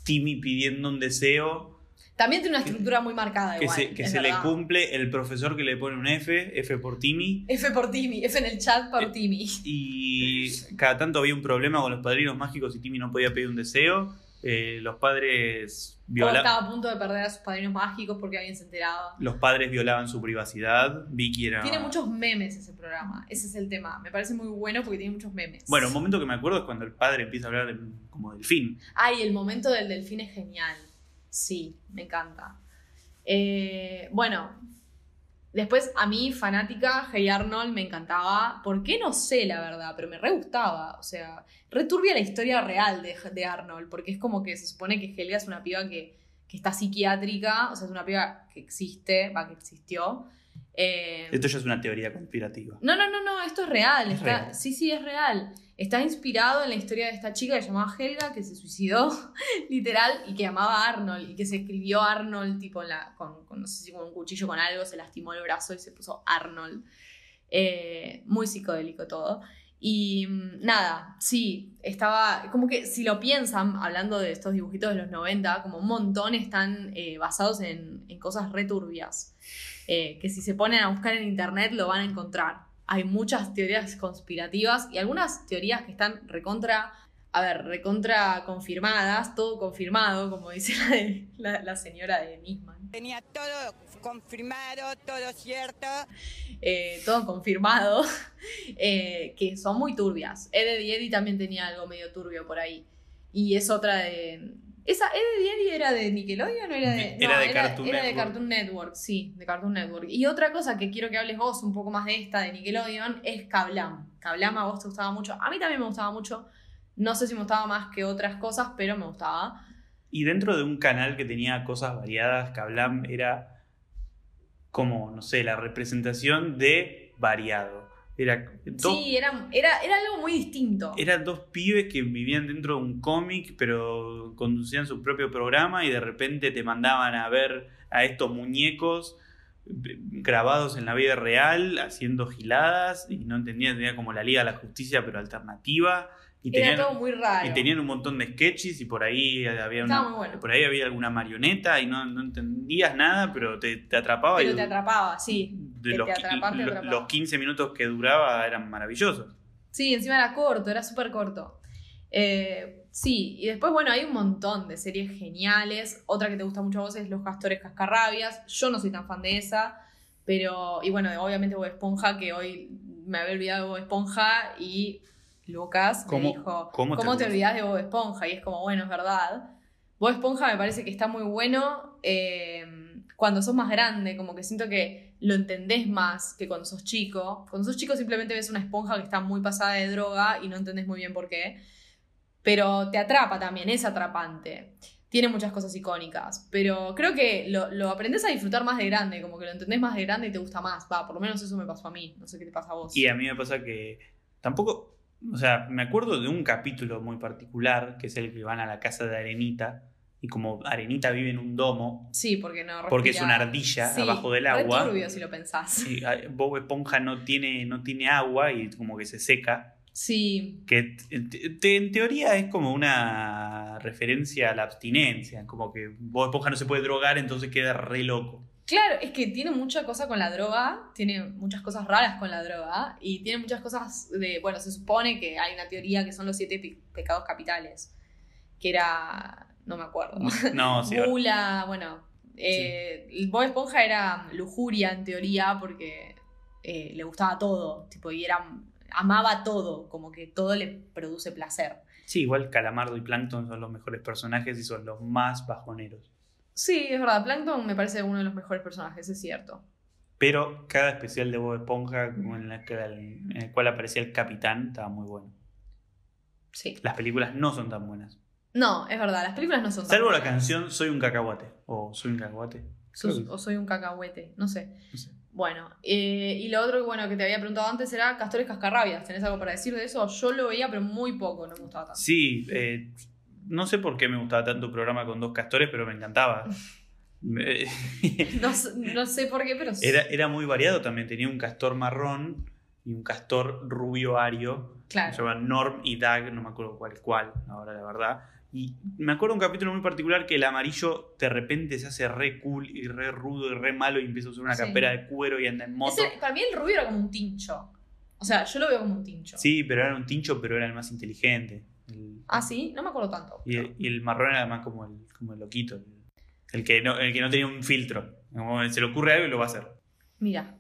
Timmy pidiendo un deseo. También tiene una estructura muy marcada Que igual. se, que se le cumple el profesor que le pone un F, F por Timmy. F por Timmy, F en el chat por Eh, Timmy. Y cada tanto había un problema con los padrinos mágicos y Timmy no podía pedir un deseo. Eh, los padres Como viola- estaba a punto de perder a sus padrinos mágicos porque alguien se enteraba. los padres violaban su privacidad. Vicky era. Tiene muchos memes ese programa, ese es el tema. Me parece muy bueno porque tiene muchos memes. Bueno, un momento que me acuerdo es cuando el padre empieza a hablar de- como del fin. Ay, el momento del delfín es genial. Sí, me encanta. Eh, bueno, después a mí, fanática, Hey Arnold me encantaba. ¿Por qué? No sé, la verdad, pero me re gustaba. O sea, returbia la historia real de, de Arnold, porque es como que se supone que Helga es una piba que, que está psiquiátrica, o sea, es una piba que existe, va, que existió. Eh, Esto ya es una teoría conspirativa. no, no, no, no, esto es real. Es está- real. Sí, sí, es real. Está inspirado en la historia de esta chica que se llamaba Helga, que se suicidó, literal, y que amaba a Arnold, y que se escribió Arnold, tipo, en la, con, con, no sé si con un cuchillo con algo, se lastimó el brazo y se puso Arnold. Eh, muy psicodélico todo. Y mm, nada, sí, estaba, como que si lo piensan, hablando de estos dibujitos de los 90, como un montón están eh, basados en, en cosas returbias eh, que si se ponen a buscar en internet lo van a encontrar. Hay muchas teorías conspirativas y algunas teorías que están recontra, a ver, recontra confirmadas, todo confirmado, como dice la, de- la, la señora de Nisman. Tenía todo confirmado, todo cierto. Eh, todo confirmado, eh, que son muy turbias. Eddie Eddie también tenía algo medio turbio por ahí. Y es otra de... ¿Esa Eddie y Eddie era de Nickelodeon o era de...? Era no, de Cartoon era de Network. Cartoon Network, sí, de Cartoon Network. Y otra cosa que quiero que hables vos un poco más de esta, de Nickelodeon, es Kablam. Kablam a vos te gustaba mucho. A mí también me gustaba mucho. No sé si me gustaba más que otras cosas, pero me gustaba. Y dentro de un canal que tenía cosas variadas, Kablam era como, no sé, la representación de variado. Era dos, Sí, era, era, era algo muy distinto. eran dos pibes que vivían dentro de un cómic, pero conducían su propio programa y de repente te mandaban a ver a estos muñecos grabados en la vida real, haciendo giladas, y no entendían, tenía como la Liga de la Justicia, pero alternativa. Y Era tenían, todo muy raro. y tenían un montón de sketches y por ahí había una- bueno. por ahí había alguna marioneta y no, no entendías nada, pero te, te atrapaba. Pero y te atrapaba, sí. De que los, te qui- atrapaba, te lo- atrapaba. los 15 minutos que duraba eran maravillosos. Sí, encima era corto, era súper corto. Eh, sí, y después, bueno, hay un montón de series geniales. Otra que te gusta mucho a vos es Los Castores Cascarrabias. Yo no soy tan fan de esa, pero, y bueno, obviamente Bob Esponja, que hoy me había olvidado de Bob Esponja y Lucas ¿Cómo- me dijo, cómo ¿cómo, te te, olvidas? olvidas de Bob Esponja? Y es como, bueno, es verdad. Bob Esponja me parece que está muy bueno eh, cuando sos más grande, como que siento que lo entendés más que cuando sos chico. Cuando sos chico simplemente ves una esponja que está muy pasada de droga y no entendés muy bien por qué. Pero te atrapa también, es atrapante. Tiene muchas cosas icónicas. Pero creo que lo, aprendés a disfrutar más de grande, como que lo entendés más de grande y te gusta más. Va, por lo menos eso me pasó a mí. No sé qué te pasa a vos. Y a mí me pasa que tampoco, o sea, me acuerdo de un capítulo muy particular, que es el que van a la casa de Arenita, y como Arenita vive en un domo, Sí, porque no porque es respira. una ardilla Sí, abajo del agua. turbio si lo pensás. ah, Bob Esponja no tiene, no tiene agua y como que se seca. Sí, Que en teoría es como una referencia a la abstinencia, como que Bob Esponja no se puede drogar, entonces queda re loco. Claro, es que tiene mucha cosa con la droga, tiene muchas cosas raras con la droga y tiene muchas cosas de, bueno, se supone que hay una teoría que son los siete pe- pecados capitales, que era, no me acuerdo, No, sí, gula, bueno, eh, Bob Esponja era lujuria en teoría porque eh, le gustaba todo, tipo, y era, amaba todo, como que todo le produce placer. sí, igual Calamardo y Plankton son los mejores personajes y son los más bajoneros. Sí, es verdad, Plankton me parece uno de los mejores personajes, es cierto. Pero cada especial de Bob Esponja, en, la que- en el cual aparecía el capitán, estaba muy bueno. Sí. Las películas no son tan buenas. No, es verdad, las películas no son tan Salvo la buenas. canción Soy un cacahuate. O Soy un cacahuate. Sos- Creo que- o soy un cacahuete, no sé. no sé. Bueno, eh, y lo otro que, bueno, que te había preguntado antes era Castores Cascarrabias. ¿Tenés algo para decir de eso? Yo lo veía, pero muy poco, no me gustaba tanto. Sí, eh, no sé por qué me gustaba tanto un programa con dos castores, pero me encantaba. Me- No, sé- no sé por qué, pero era, era muy variado también. Tenía un castor marrón y un castor rubio ario. claro. Se llaman Norm y Dag, no me acuerdo cuál es cuál, ahora la verdad. Y me acuerdo un capítulo muy particular que el amarillo de repente se hace re cool y re rudo y re malo y empieza a usar una Sí. campera de cuero y anda en moto. Ese- para mí el rubio era como un tincho. O sea, yo lo veo como un tincho. Sí, pero era un tincho, pero era el más inteligente. El- Ah, sí, no me acuerdo tanto. y, el, y el marrón era más como el, como el loquito. El, el que no, el que no tenía un filtro. Como se le ocurre algo y lo va a hacer. Mira.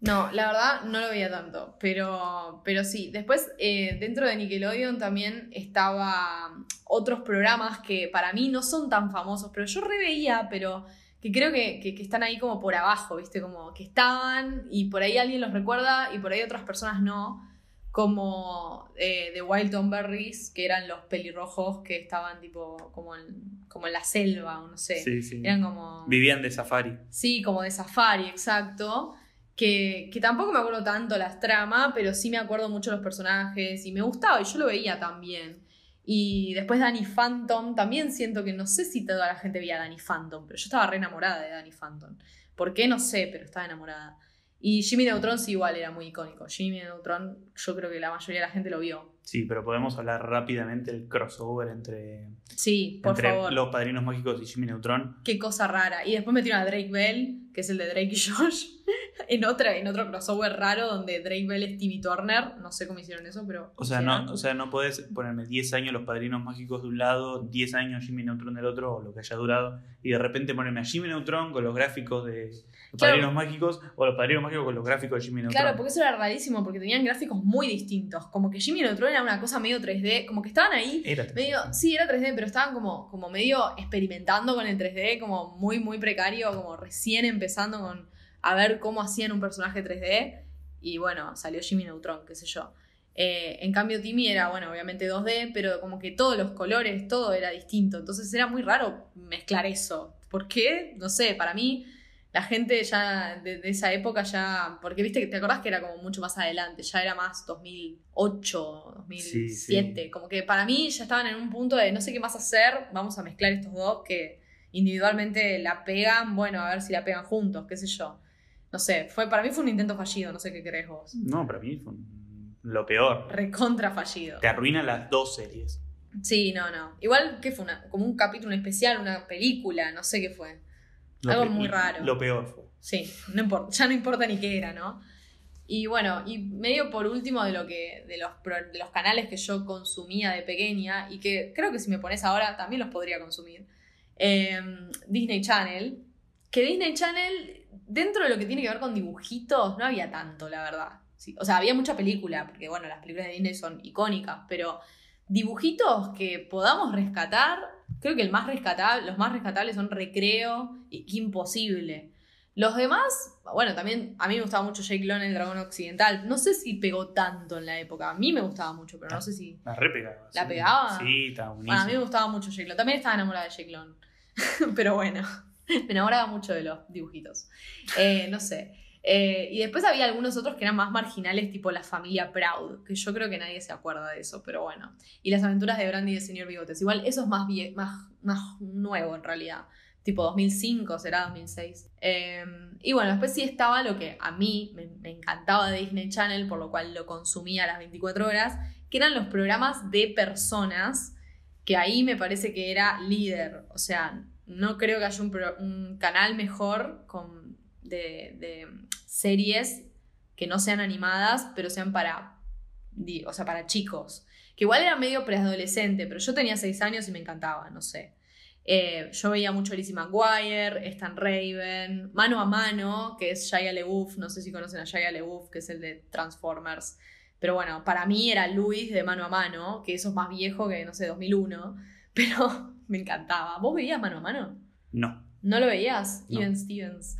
No, la verdad no lo veía tanto, pero, pero sí. Después, eh, dentro de Nickelodeon también estaba otros programas que para mí no son tan famosos, pero yo reveía, pero que creo que, que- que están ahí como por abajo, ¿viste? Como que estaban y por ahí alguien los recuerda y por ahí otras personas no. Como eh, The Wild Berries, que eran los pelirrojos que estaban tipo como en, como en la selva o no sé. Sí, sí. Eran como... Vivían de safari. Sí, como de Safari, exacto. Que, tampoco me acuerdo tanto las tramas, pero sí me acuerdo mucho los personajes y me gustaba y yo lo veía también. Y después Danny Phantom, también siento que no sé si toda la gente veía a Danny Phantom, pero yo estaba re enamorada de Danny Phantom. ¿Por qué? No sé, pero estaba enamorada. Y Jimmy Neutron sí igual era muy icónico. Jimmy Neutron yo creo que la mayoría de la gente lo vio. Sí, pero podemos hablar rápidamente del crossover entre, Sí, por entre favor. Los Padrinos Mágicos y Jimmy Neutron. Qué cosa rara. Y después metieron a Drake Bell, que es el de Drake y Josh, en, otra, en otro crossover raro donde Drake Bell es Timmy Turner. No sé cómo hicieron eso, pero. O sea, no, o sea, no podés ponerme 10 años Los Padrinos Mágicos de un lado, 10 años Jimmy Neutron del otro, o lo que haya durado, y de repente ponerme a Jimmy Neutron con los gráficos de Los Claro. Padrinos Mágicos, o Los Padrinos Mágicos con los gráficos de Jimmy Neutron. Claro, porque eso era rarísimo, porque tenían gráficos muy distintos. Como que Jimmy Neutron era una cosa medio 3D, como que estaban ahí. Era Medio, sí, era 3D, pero estaban como, como medio experimentando con el 3D, como muy, muy precario, como recién empezando con a ver cómo hacían un personaje 3D. Y bueno, salió Jimmy Neutron, qué sé yo. Eh, en cambio, Timmy era, bueno, obviamente 2D, pero como que todos los colores, todo era distinto. Entonces era muy raro mezclar eso. ¿Por qué? No sé, para mí La gente ya de, de esa época ya, porque viste que te acordás que era como mucho más adelante, ya era más 2008, 2007, como que para mí ya estaban en un punto de no sé qué más hacer, vamos a mezclar estos dos que individualmente la pegan, bueno, a ver si la pegan juntos, qué sé yo. No sé, fue, para mí fue un intento fallido, no sé qué crees vos. No, para mí fue un- lo peor. Recontra fallido. Te arruina las dos series. Sí, no, no. Igual, ¿qué fue? Una, como un capítulo especial, una película, no sé qué fue. Lo Algo muy raro. Lo peor fue. Sí, no importa, ya no importa ni qué era, ¿no? Y bueno, y medio por último de lo que, de los, de los canales que yo consumía de pequeña y que creo que si me pones ahora también los podría consumir. eh, Disney Channel. Que Disney Channel, dentro de lo que tiene que ver con dibujitos, no había tanto, la verdad. Sí, o sea, había mucha película, porque bueno, las películas de Disney son icónicas, pero dibujitos que podamos rescatar, creo que el más rescatable, los más rescatables son Recreo y Imposible. Los demás, bueno, también a mí me gustaba mucho Jake Long, el dragón occidental. No sé si pegó tanto en la época. A mí me gustaba mucho, pero no sé si. La re pegaba. ¿La sí. pegaba? Sí, estaba Bueno, a mí me buenísimo. gustaba mucho Jake Long. También estaba enamorada de Jake Long. pero bueno, me enamoraba mucho de los dibujitos. Eh, no sé. Eh, y después había algunos otros que eran más marginales, tipo La Familia Proud, que yo creo que nadie se acuerda de eso, pero bueno. Y Las aventuras de Brandy y el señor Bigotes. Igual eso es más, más, más nuevo en realidad. Tipo 2005, será 2006. Eh, y bueno, después sí estaba lo que a mí me, encantaba de Disney Channel, por lo cual lo consumía a las 24 horas, que eran los programas de personas, que ahí me parece que era líder. O sea, no creo que haya un, un canal mejor con, de, de series que no sean animadas, pero sean para, o sea, para chicos. Que igual era medio preadolescente, pero yo tenía 6 años y me encantaba, no sé. Eh, yo veía mucho Lizzie McGuire, Stan Raven, Mano a Mano, que es Shia LeBouf, no sé si conocen a Shia LeBouf, que es el de Transformers. Pero bueno, para mí era Luis de Mano a Mano, que eso es más viejo que, no sé, 2001. Pero me encantaba. ¿Vos veías Mano a Mano? No. ¿No lo veías? No. Even Stevens.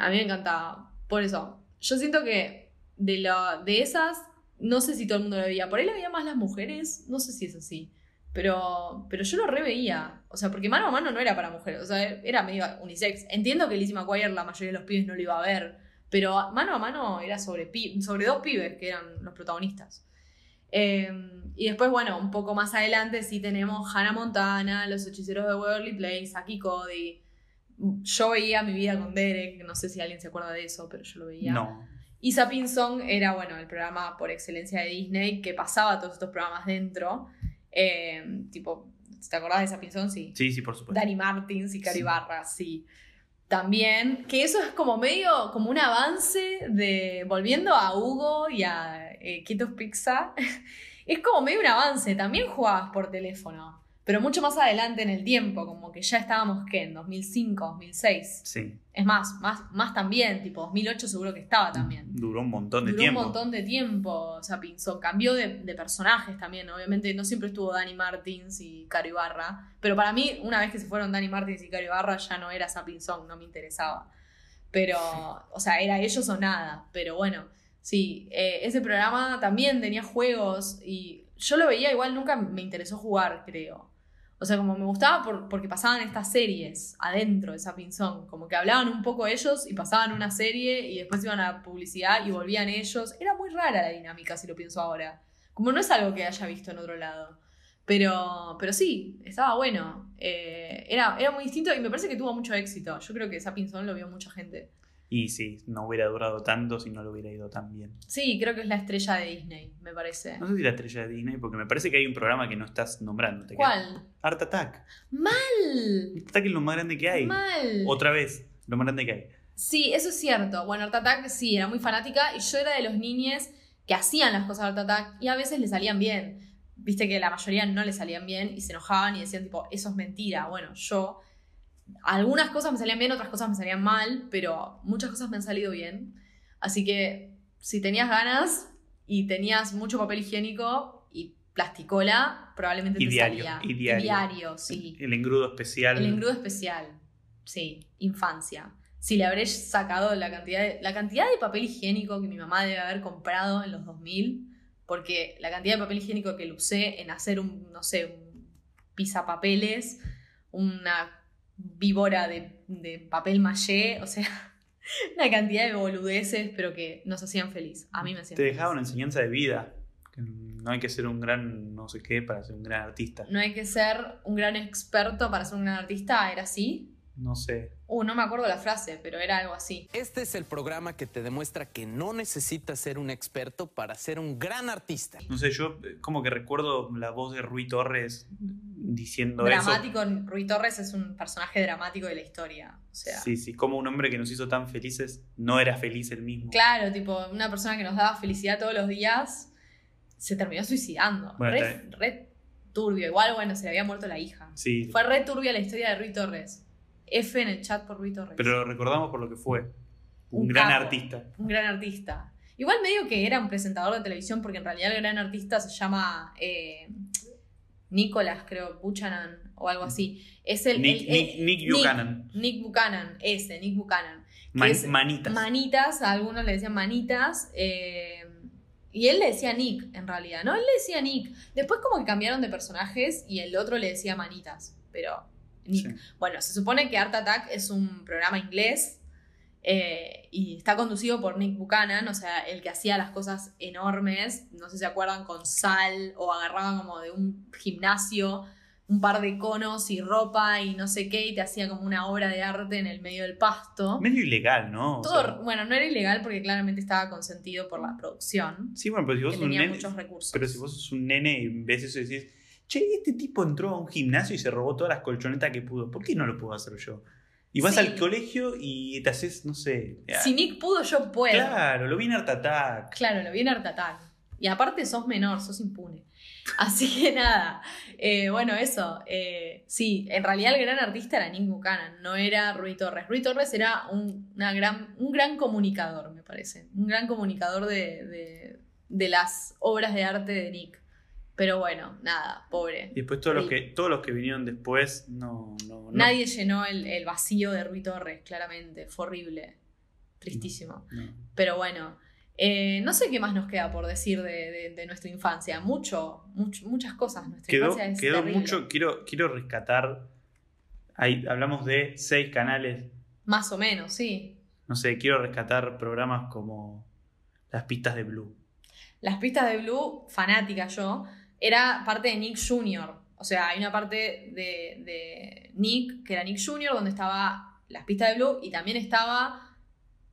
A mí me encantaba. Por eso, yo siento que de, la, de esas, no sé si todo el mundo lo veía. Por ahí lo veía más las mujeres, no sé si es así. Pero, pero yo lo reveía. O sea, porque mano a mano no era para mujeres. O sea, era medio unisex. Entiendo que Lizzie McGuire la mayoría de los pibes no lo iba a ver. Pero mano a mano era sobre, pi- sobre dos pibes que eran los protagonistas. Eh, y después, bueno, un poco más adelante sí tenemos Hannah Montana, Los Hechiceros de Waverly Place, Aki Cody. Yo veía Mi Vida con Derek, no sé si alguien se acuerda de eso, pero yo lo veía. No. Y Song era, bueno, el programa por excelencia de Disney que pasaba todos estos programas dentro. Eh, tipo, ¿te acordás de Song? Sí. Sí, sí, por supuesto. Dani Martins y Cari Sí. Barra, sí. También, que eso es como medio, como un avance de, volviendo a Hugo y a eh, Quitos Pizza, es como medio un avance, también jugabas por teléfono, pero mucho más adelante en el tiempo, como que ya estábamos, ¿qué? En 2005, 2006. Sí. Es más, más, más también, tipo 2008 seguro que estaba también. Duró un montón de Duró tiempo. un montón de tiempo, o sea, cambió de, de personajes también, obviamente no siempre estuvo Dani Martins y Caro Ibarra, pero para mí, una vez que se fueron Dani Martins y Caro Ibarra, ya no era Sapinzón, no me interesaba. Pero, o sea, era ellos o nada, pero bueno, sí, eh, ese programa también tenía juegos y yo lo veía igual, nunca me interesó jugar, creo. O sea, como me gustaba por- porque pasaban estas series adentro de Sapinzón. Como que hablaban un poco ellos y pasaban una serie y después iban a publicidad y volvían ellos. Era muy rara la dinámica, si lo pienso ahora. Como no es algo que haya visto en otro lado. Pero, pero sí, estaba bueno. Eh, era, era muy distinto y me parece que tuvo mucho éxito. Yo creo que Sapinzón lo vio mucha gente. Y sí, no hubiera durado tanto si no lo hubiera ido tan bien. Sí, creo que es la estrella de Disney, me parece. No sé si la estrella de Disney, porque me parece que hay un programa que no estás nombrando. ¿te ¿Cuál? Art Attack. ¡Mal! Art Attack es lo más grande que hay. ¡Mal! Otra vez, lo más grande que hay. Sí, eso es cierto. Bueno, Art Attack sí, era muy fanática y yo era de los niñes que hacían las cosas de Art Attack y a veces le salían bien. Viste que la mayoría no le salían bien y se enojaban y decían tipo, eso es mentira. Bueno, yo, algunas cosas me salían bien, otras cosas me salían mal, pero muchas cosas me han salido bien. Así que si tenías ganas y tenías mucho papel higiénico y plasticola, probablemente Y te diario, salía. y diario. sí. El engrudo especial. El engrudo especial. Sí, infancia. Si le habré sacado la cantidad, de, la cantidad de papel higiénico que mi mamá debe haber comprado en los 2000, porque la cantidad de papel higiénico que lo usé en hacer un, no sé, un pisapapeles, una víbora de, de papel maché, o sea, Una cantidad de boludeces, pero que nos hacían feliz. A mí me hacían Te feliz. dejaba una enseñanza de vida. que No hay que ser un gran no sé qué para ser un gran artista. No hay que ser un gran experto para ser un gran artista, ¿era así? No sé. Uh, no me acuerdo la frase, pero era algo así. Este es el programa que te demuestra que no necesitas ser un experto para ser un gran artista. No sé, yo eh, como que recuerdo la voz de Rui Torres diciendo eso. Dramático, Rui Torres es un personaje dramático de la historia. O sea, Sí, sí, como un hombre que nos hizo tan felices no era feliz él mismo. claro, tipo, una persona que nos daba felicidad todos los días se terminó suicidando. Bueno, re, turbio. Igual, bueno, se le había muerto la hija. Sí, Fue re turbia la historia de Rui Torres. F en el chat por Rui Torres. pero lo recordamos por lo que fue. Un, Un gran capo. artista. Un gran artista. Igual medio que era un presentador de televisión porque en realidad el gran artista se llama eh, Nicolás, creo, Buchanan o algo así. Es el, Nick- el- Nick- el- Nick Buchanan. Nick Buchanan, ese, Nick Buchanan. Man- es- manitas. Manitas, a algunos le decían manitas. eh, y él le decía Nick, en realidad, ¿no? Él le decía Nick. Después como que cambiaron de personajes y el otro le decía manitas. Pero Nick. Sí. Bueno, se supone que Art Attack es un programa inglés eh, y está conducido por Nick Buchanan, o sea, el que hacía las cosas enormes, no sé si se acuerdan, con sal o agarraban como de un gimnasio un par de conos y ropa y no sé qué y te hacía como una obra de arte en el medio del pasto. Medio ilegal, ¿no? O Todo, sea, bueno, no era ilegal porque claramente estaba consentido por la producción, sí, bueno, pero si vos sos un nene. muchos recursos. Pero si vos sos un nene y ves eso y decís, che, este tipo entró a un gimnasio y se robó todas las colchonetas que pudo. ¿Por qué no lo puedo hacer yo? Y vas Sí. al colegio y te haces, no sé. Si Nick pudo, yo puedo. Claro, lo vi en Art Attack. Claro, lo viene Art Attack. Y aparte sos menor, sos impune. Así que nada, eh, bueno, eso. eh, sí, en realidad el gran artista era Nick Buchanan, no era Rui Torres. Rui Torres era un, una gran, un gran comunicador, me parece. Un gran comunicador de, de- de las obras de arte de Nick. Pero bueno, nada, pobre. Y después todos los, que, todos los que vinieron después, no. no, no- Nadie llenó el, el vacío de Rui Torres, claramente. Fue horrible. Tristísimo. no. Pero bueno, eh, no sé qué más nos queda por decir de, de- de nuestra infancia. Mucho, mucho- muchas cosas. Nuestra Quedó, infancia es quedó terrible. mucho. Quiero, quiero rescatar. Ahí hablamos de seis canales. Más o menos, sí. No sé, quiero rescatar programas como Las pistas de Blue. Las pistas de Blue, fanática yo, era parte de Nick Jr. O sea, hay una parte de, de Nick, que era Nick Jr., donde estaba las pistas de Blue y también estaba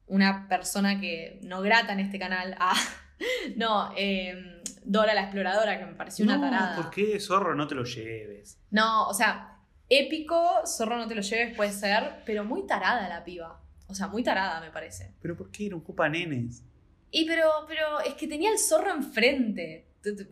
una persona que no grata en este canal. Ah, no, eh, Dora la Exploradora, que me pareció una tarada. ¿por qué, zorro, no te lo lleves? No, o sea, épico, zorro no te lo lleves, puede ser, pero muy tarada la piba. O sea, muy tarada me parece. ¿Pero por qué era un copa nenes? Y pero, pero es que tenía el zorro enfrente.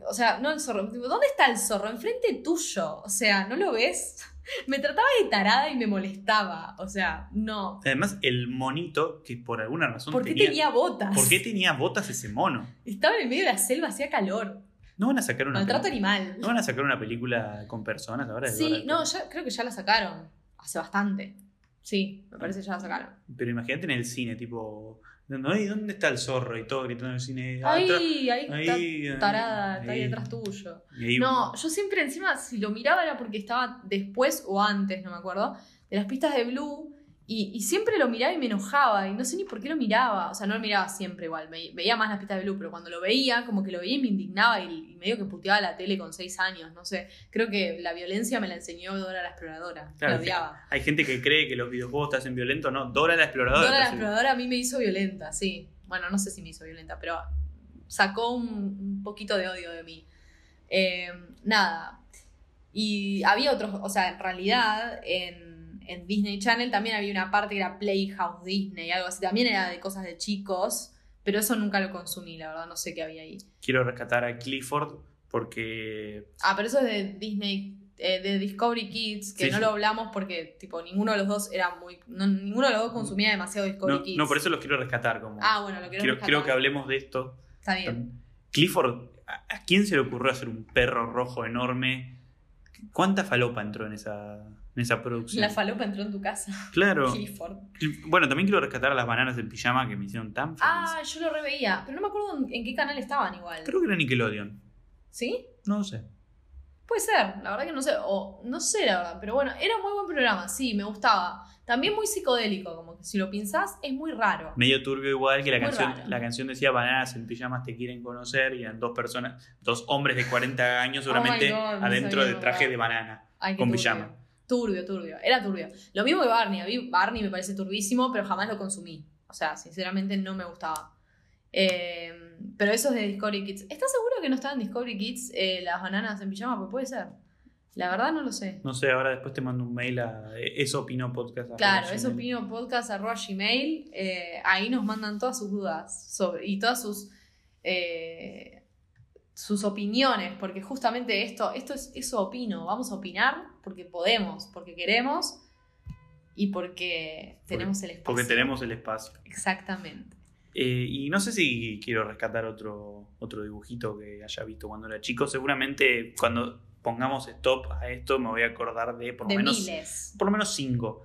O sea, no el zorro. tipo, ¿Dónde está el zorro? Enfrente tuyo. O sea, ¿no lo ves? Me trataba de tarada y me molestaba. O sea, no. Además, el monito, que por alguna razón ¿Por qué tenía, tenía botas? ¿Por qué tenía botas ese mono? Estaba en el medio de la selva, hacía calor. ¿No van a sacar una Maltrato animal. ¿No van a sacar una película con personas ahora? Sí, no, ya, creo que ya la sacaron. Hace bastante. Sí, me parece que ya la sacaron. Pero imagínate en el cine, tipo. ¿No? ¿Y dónde está el zorro? Y todo gritando en el cine. "Ah, atrás". Ahí, ahí, ahí, está ahí, tarada, está ahí ahí. detrás tuyo. Ahí- No, yo siempre encima, si lo miraba era porque estaba después o antes, no me acuerdo, de las pistas de Blue. Y, y siempre lo miraba y me enojaba. Y no sé ni por qué lo miraba. O sea, no lo miraba siempre igual. me- veía más las pistas de Blue, pero cuando lo veía, como que lo veía y me indignaba. Y, y medio que puteaba la tele con seis años. No sé. Creo que la violencia me la enseñó Dora la Exploradora. Claro, la odiaba. Hay gente que cree que los videojuegos te hacen violento. No, Dora la exploradora. Dora la Exploradora a mí me hizo violenta, sí. Bueno, no sé si me hizo violenta, pero sacó un, un poquito de odio de mí. Eh, nada. Y había otros, o sea, en realidad en, en Disney Channel también había una parte que era Playhouse Disney, algo así. También era de cosas de chicos, pero eso nunca lo consumí, la verdad, no sé qué había ahí. Quiero rescatar a Clifford porque. Ah, pero eso es de Disney, eh, de Discovery Kids, que Sí, no sí. lo hablamos porque, tipo, ninguno de los dos era muy. no- ninguno de los dos consumía demasiado Discovery No, Kids. no, por eso los quiero rescatar. Como, Ah, bueno, lo quiero quiero, rescatar. quiero que hablemos de esto. Está bien. Clifford, ¿a a quién se le ocurrió hacer un perro rojo enorme? ¿Cuánta falopa entró en esa, en esa producción? La falopa entró en tu casa. Claro. Clifford. Bueno, también quiero rescatar a las bananas en pijama que me hicieron tan feliz. Ah, yo lo reveía, pero no me acuerdo en, en qué canal estaban igual. Creo que era Nickelodeon. ¿Sí? No sé. Puede ser, la verdad que no sé, o no sé la verdad, pero bueno, era un muy buen programa, sí, me gustaba. También muy psicodélico, como que si lo pensás es muy raro. Medio turbio igual que la Muy canción, raro. la canción decía bananas en pijamas te quieren conocer y eran dos personas, dos hombres de 40 años seguramente Oh God, no adentro de traje de banana. Ay, con turbio. pijama. Turbio, turbio, era turbio. Lo mismo que Barney, a mí Barney me parece turbísimo, pero jamás lo consumí. O sea, sinceramente no me gustaba. Eh, pero eso es de Discovery Kids. ¿Estás seguro que no estaban en Discovery Kids eh, las bananas en pijama? Pues puede ser. La verdad no lo sé. No sé, ahora después te mando un mail a eso opino podcast. Claro, arroba eso gmail. opino podcast arroba gmail. eh, ahí nos mandan todas sus dudas sobre, y todas sus eh, sus opiniones, porque justamente esto, esto es eso opino. Vamos a opinar porque podemos, porque queremos y porque tenemos el espacio. Porque tenemos el espacio. Exactamente. Eh, y no sé si quiero rescatar otro, otro dibujito que haya visto cuando era chico. Seguramente cuando pongamos stop a esto me voy a acordar de por lo De menos miles. por lo menos cinco.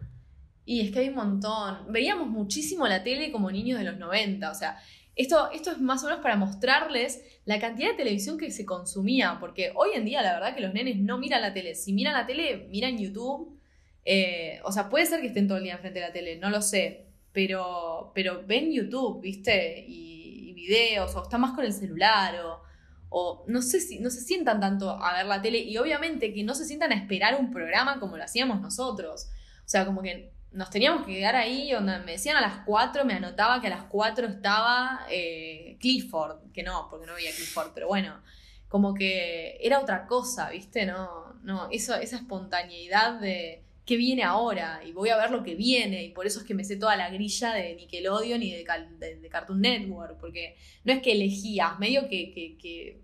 Y es que hay un montón. Veíamos muchísimo la tele como niños de los 90. O sea, esto, esto es más o menos para mostrarles la cantidad de televisión que se consumía. Porque hoy en día, la verdad, que los nenes no miran la tele. Si miran la tele, miran YouTube. Eh, o sea, puede ser que estén todo el día enfrente de la tele, no lo sé. Pero, pero ven YouTube, ¿viste? Y, y videos, o están más con el celular, o, o no sé si no se sientan tanto a ver la tele. Y obviamente que no se sientan a esperar un programa como lo hacíamos nosotros. O sea, como que nos teníamos que quedar ahí, donde me decían a las 4, me anotaba que a las 4 estaba eh, Clifford, que no, porque no veía Clifford, pero bueno, como que era otra cosa, ¿viste? No, no, eso, esa espontaneidad de qué viene ahora y voy a ver lo que viene y por eso es que me sé toda la grilla de Nickelodeon y de, de- de Cartoon Network, porque no es que elegías, medio que, que- que,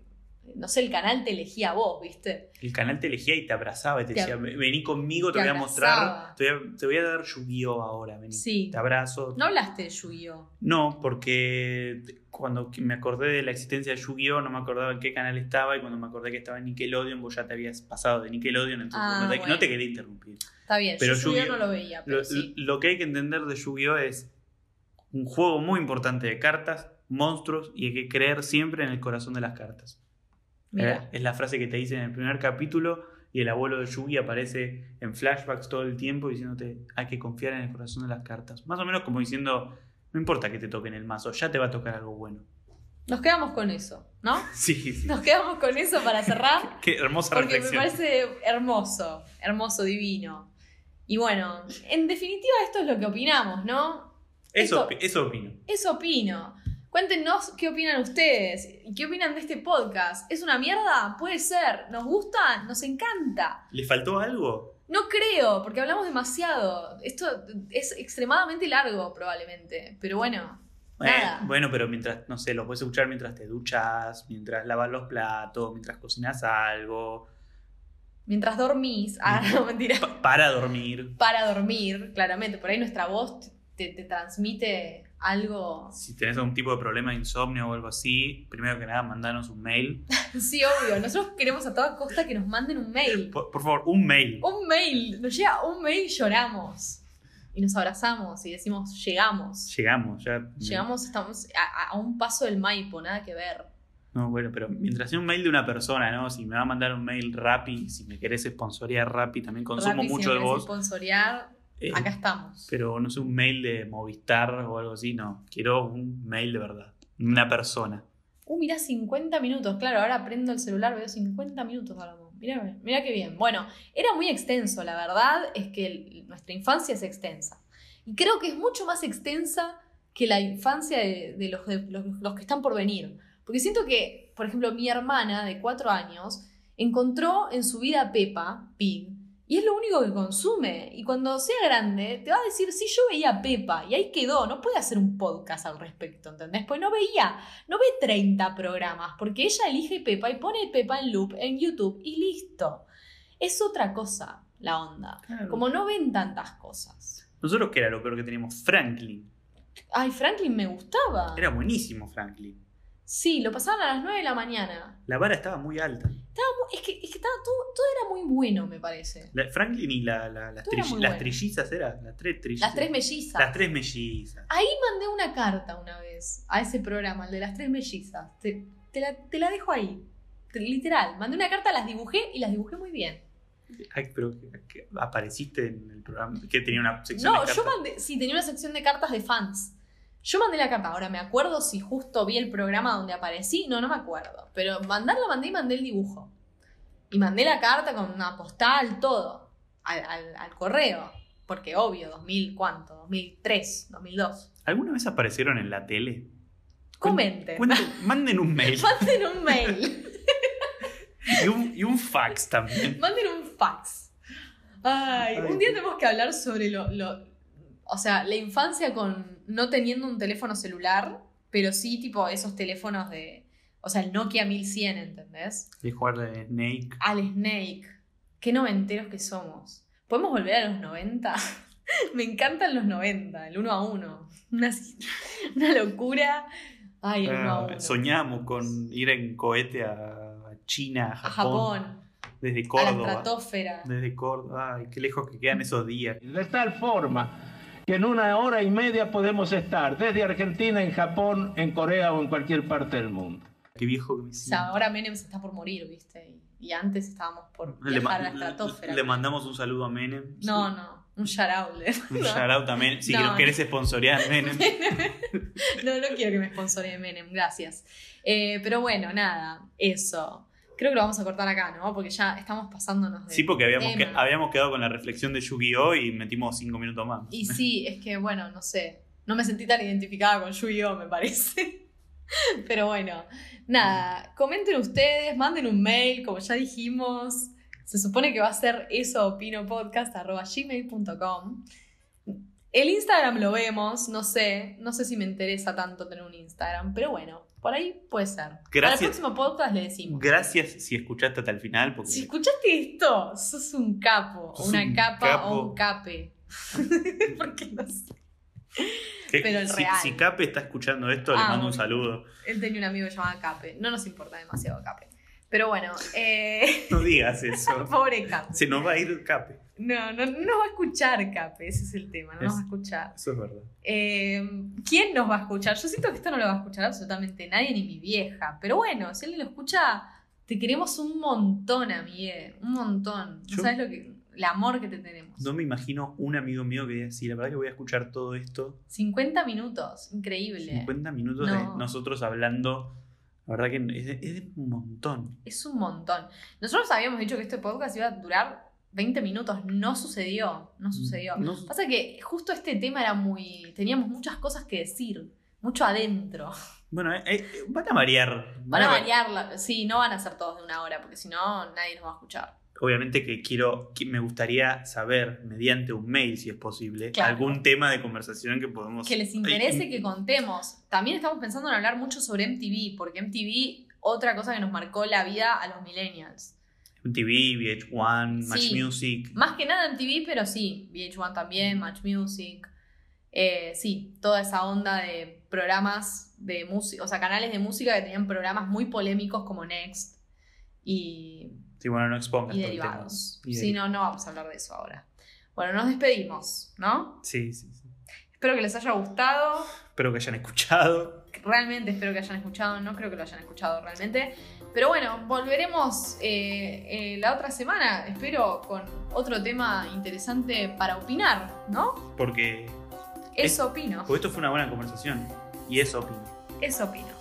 no sé, el canal te elegía a vos, ¿viste? El canal te elegía y te abrazaba y te, Te decía, vení conmigo, te, te voy a mostrar, te voy a, te voy a dar Yu-Gi-Oh ahora, vení. Sí. Te abrazo. No hablaste de Yu-Gi-Oh! No, porque cuando me acordé de la existencia de Yu-Gi-Oh! no me acordaba en qué canal estaba y cuando me acordé que estaba en Nickelodeon, vos ya te habías pasado de Nickelodeon, entonces Ah, no, te, bueno. no te quería interrumpir. Está bien, Pero yo Yu-Gi-Oh no lo veía, pero Lo, sí. lo que hay que entender de Yu-Gi-Oh! es un juego muy importante de cartas, monstruos y hay que creer siempre en el corazón de las cartas. Mira. Eh, Es la frase que te dicen en el primer capítulo y el abuelo de Yugi aparece en flashbacks todo el tiempo diciéndote hay que confiar en el corazón de las cartas. Más o menos como diciendo, no importa que te toquen el mazo, ya te va a tocar algo bueno. Nos quedamos con eso, ¿no? Sí, sí. Nos quedamos con eso para cerrar, Qué hermosa porque me reflexión. parece hermoso, hermoso, divino. Y bueno, en definitiva esto es lo que opinamos, ¿no? Eso, esto- eso opino. Eso opino. Cuéntenos qué opinan ustedes y qué opinan de este podcast. ¿Es una mierda? Puede ser. ¿Nos gusta? Nos encanta. ¿Le faltó algo? No creo, porque hablamos demasiado. Esto es extremadamente largo, probablemente. Pero bueno, Bueno, Nada. bueno, pero mientras, no sé, lo puedes escuchar mientras te duchas, mientras lavas los platos, mientras cocinas algo, mientras dormís. Ah, no, mentira. pa- para dormir. Para dormir, claramente. Por ahí nuestra voz te, te transmite algo. Si tenés algún tipo de problema de insomnio o algo así, primero que nada, mandanos un mail. Sí, obvio. Nosotros queremos a toda costa que nos manden un mail. Por, por favor, un mail. Un mail. Nos llega un mail y lloramos. Y nos abrazamos y decimos, llegamos. Llegamos, ya. Llegamos, estamos a, a un paso del Maipo, nada que ver. No, bueno, pero mientras sea un mail de una persona, ¿no? Si me va a mandar un mail Rappi, si me querés sponsorear Rappi, también consumo Rappi, si mucho me de vos. sponsorear, eh, acá estamos. pero no sé, un mail de Movistar o algo así, no. Quiero un mail de verdad. Una persona. Uh, mirá, 50 minutos. Claro, ahora prendo el celular, veo 50 minutos hablando. Mirá, mirá qué bien. Bueno, era muy extenso, la verdad es que el- nuestra infancia es extensa. Y creo que es mucho más extensa que la infancia de, de los, de los, los que están por venir. Porque siento que, por ejemplo, mi hermana de 4 años encontró en su vida a Peppa Pig y es lo único que consume. Y cuando sea grande, te va a decir, sí, yo veía a Peppa y ahí quedó. No puede hacer un podcast al respecto, ¿entendés? Pues no veía no ve 30 programas, porque ella elige Pepa y pone Pepa en loop en YouTube y listo. Es otra cosa la onda. Como no ven tantas cosas. Nosotros, ¿qué era lo peor que teníamos? Franklin. Ay, Franklin me gustaba. Era buenísimo, Franklin. Sí, lo pasaban a las 9 de la mañana. La vara estaba muy alta. Estaba es que, es que estaba todo, todo era muy bueno, me parece. La- Franklin y la- la- las, trill- las bueno. trillizas eran. Las tres trillizas. Las tres mellizas. Las tres mellizas. Ahí mandé una carta una vez a ese programa, el de las tres mellizas. Te, te la, te la dejo ahí. Te Literal, mandé una carta, las dibujé y las dibujé muy bien. Ay, pero que- que apareciste en el programa. Que tenía una sección No, de yo cartas. mandé, sí, tenía una sección de cartas de fans. Yo mandé la carta, ahora me acuerdo si justo vi el programa donde aparecí, no, no me acuerdo. Pero mandarla mandé y mandé el dibujo. Y mandé la carta con una postal, todo, al, al- al correo. Porque obvio, 2000, ¿cuánto? 2003, 2002. ¿Alguna vez aparecieron en la tele? Comenten. Manden un mail. Manden un mail. y, un, y un fax también. Manden un fax. Ay, Ay, un día tenemos que hablar sobre lo, lo- O sea, la infancia con no teniendo un teléfono celular, pero sí, tipo, esos teléfonos de. O sea, el Nokia 1100, ¿entendés? De jugar de Snake. Al Snake. Qué noventeros que somos. ¿Podemos volver a los 90? Me encantan los 90, el uno a uno. Una, una locura. Ay, el uno a uno. soñamos con ir en cohete a China, a A Japón. Japón, Desde a la Córdoba. estratosfera. Desde Córdoba. Ay, qué lejos que quedan esos días. De tal forma que en una hora y media podemos estar desde Argentina, en Japón, en Corea o en cualquier parte del mundo. Qué viejo que me O sea, siento. ahora Menem se está por morir, ¿viste? Y, antes estábamos por Le, viajar a la estratosfera. le mandamos un saludo a Menem. No, no, un shout out. le- Un no. shout out a Menem. Si No. nos querés sponsorear, Menem. no, no quiero que me sponsore Menem, gracias. Eh, pero bueno, nada, eso. Creo que lo vamos a cortar acá, ¿no? Porque ya estamos pasándonos de. Sí, porque habíamos, que- habíamos quedado con la reflexión de Yu-Gi-Oh! y metimos cinco minutos más. Y sí, es que, bueno, no sé. No me sentí tan identificada con Yu-Gi-Oh, me parece. Pero bueno, nada. Comenten ustedes, manden un mail, como ya dijimos. Se supone que va a ser eso opino podcast arroba gmail.com. El Instagram lo vemos, no sé. No sé si me interesa tanto tener un Instagram, pero bueno, por ahí puede ser. Para el Gracias. próximo podcast le decimos. Gracias si escuchaste hasta el final. Porque Si escuchaste esto, sos un capo, Sos una un capa capo. o un cape. Porque no sé. que- pero el si, real. si Cape está escuchando esto, le Ah, mando un saludo. Él tenía un amigo llamado Cape. No nos importa demasiado Cape. Pero bueno, eh, No digas eso. pobre Cape. Se nos va a ir Cape. No, no, no nos va a escuchar Cape, ese es el tema, no nos va a escuchar. Eso es verdad. Eh, ¿Quién nos va a escuchar? Yo siento que esto no lo va a escuchar absolutamente nadie, ni mi vieja. Pero bueno, si alguien lo escucha, te queremos un montón, amigue. Un montón. No sabes lo que, el amor que te tenemos. No me imagino un amigo mío que diga, sí, la verdad que voy a escuchar todo esto. 50 minutos, increíble. 50 minutos No. de nosotros hablando. La verdad que es, es un montón. Es un montón. Nosotros habíamos dicho que este podcast iba a durar 20 minutos. No sucedió. No sucedió. No- Pasa que justo este tema era muy. Teníamos muchas cosas que decir. Mucho adentro. Bueno, eh, eh, van a variar. Van a va- variarla. Sí, no van a ser todos de una hora, porque si no, nadie nos va a escuchar. Obviamente que quiero, que me gustaría saber, mediante un mail, si es posible, Claro. algún tema de conversación que podemos. Que les interese Ay, que contemos. También estamos pensando en hablar mucho sobre MTV, porque MTV, otra cosa que nos marcó la vida a los millennials. MTV, VH1, Match Sí. Music. Más que nada MTV, pero sí, VH1 también, Match Music. Eh, sí, toda esa onda de programas de música, o sea, canales de música que tenían programas muy polémicos como Next y, Sí, bueno, no expongas y derivados. Y deri- no, no vamos a hablar de eso ahora. Bueno, nos despedimos, ¿no? sí, sí, sí. Espero que les haya gustado. Espero que hayan escuchado. Realmente espero que hayan escuchado. No creo que lo hayan escuchado realmente. Pero bueno, volveremos eh, eh, la otra semana. Espero con otro tema interesante para opinar, ¿no? Porque, Eso Es- opino. porque esto fue una buena conversación. Y eso opino. Eso opino.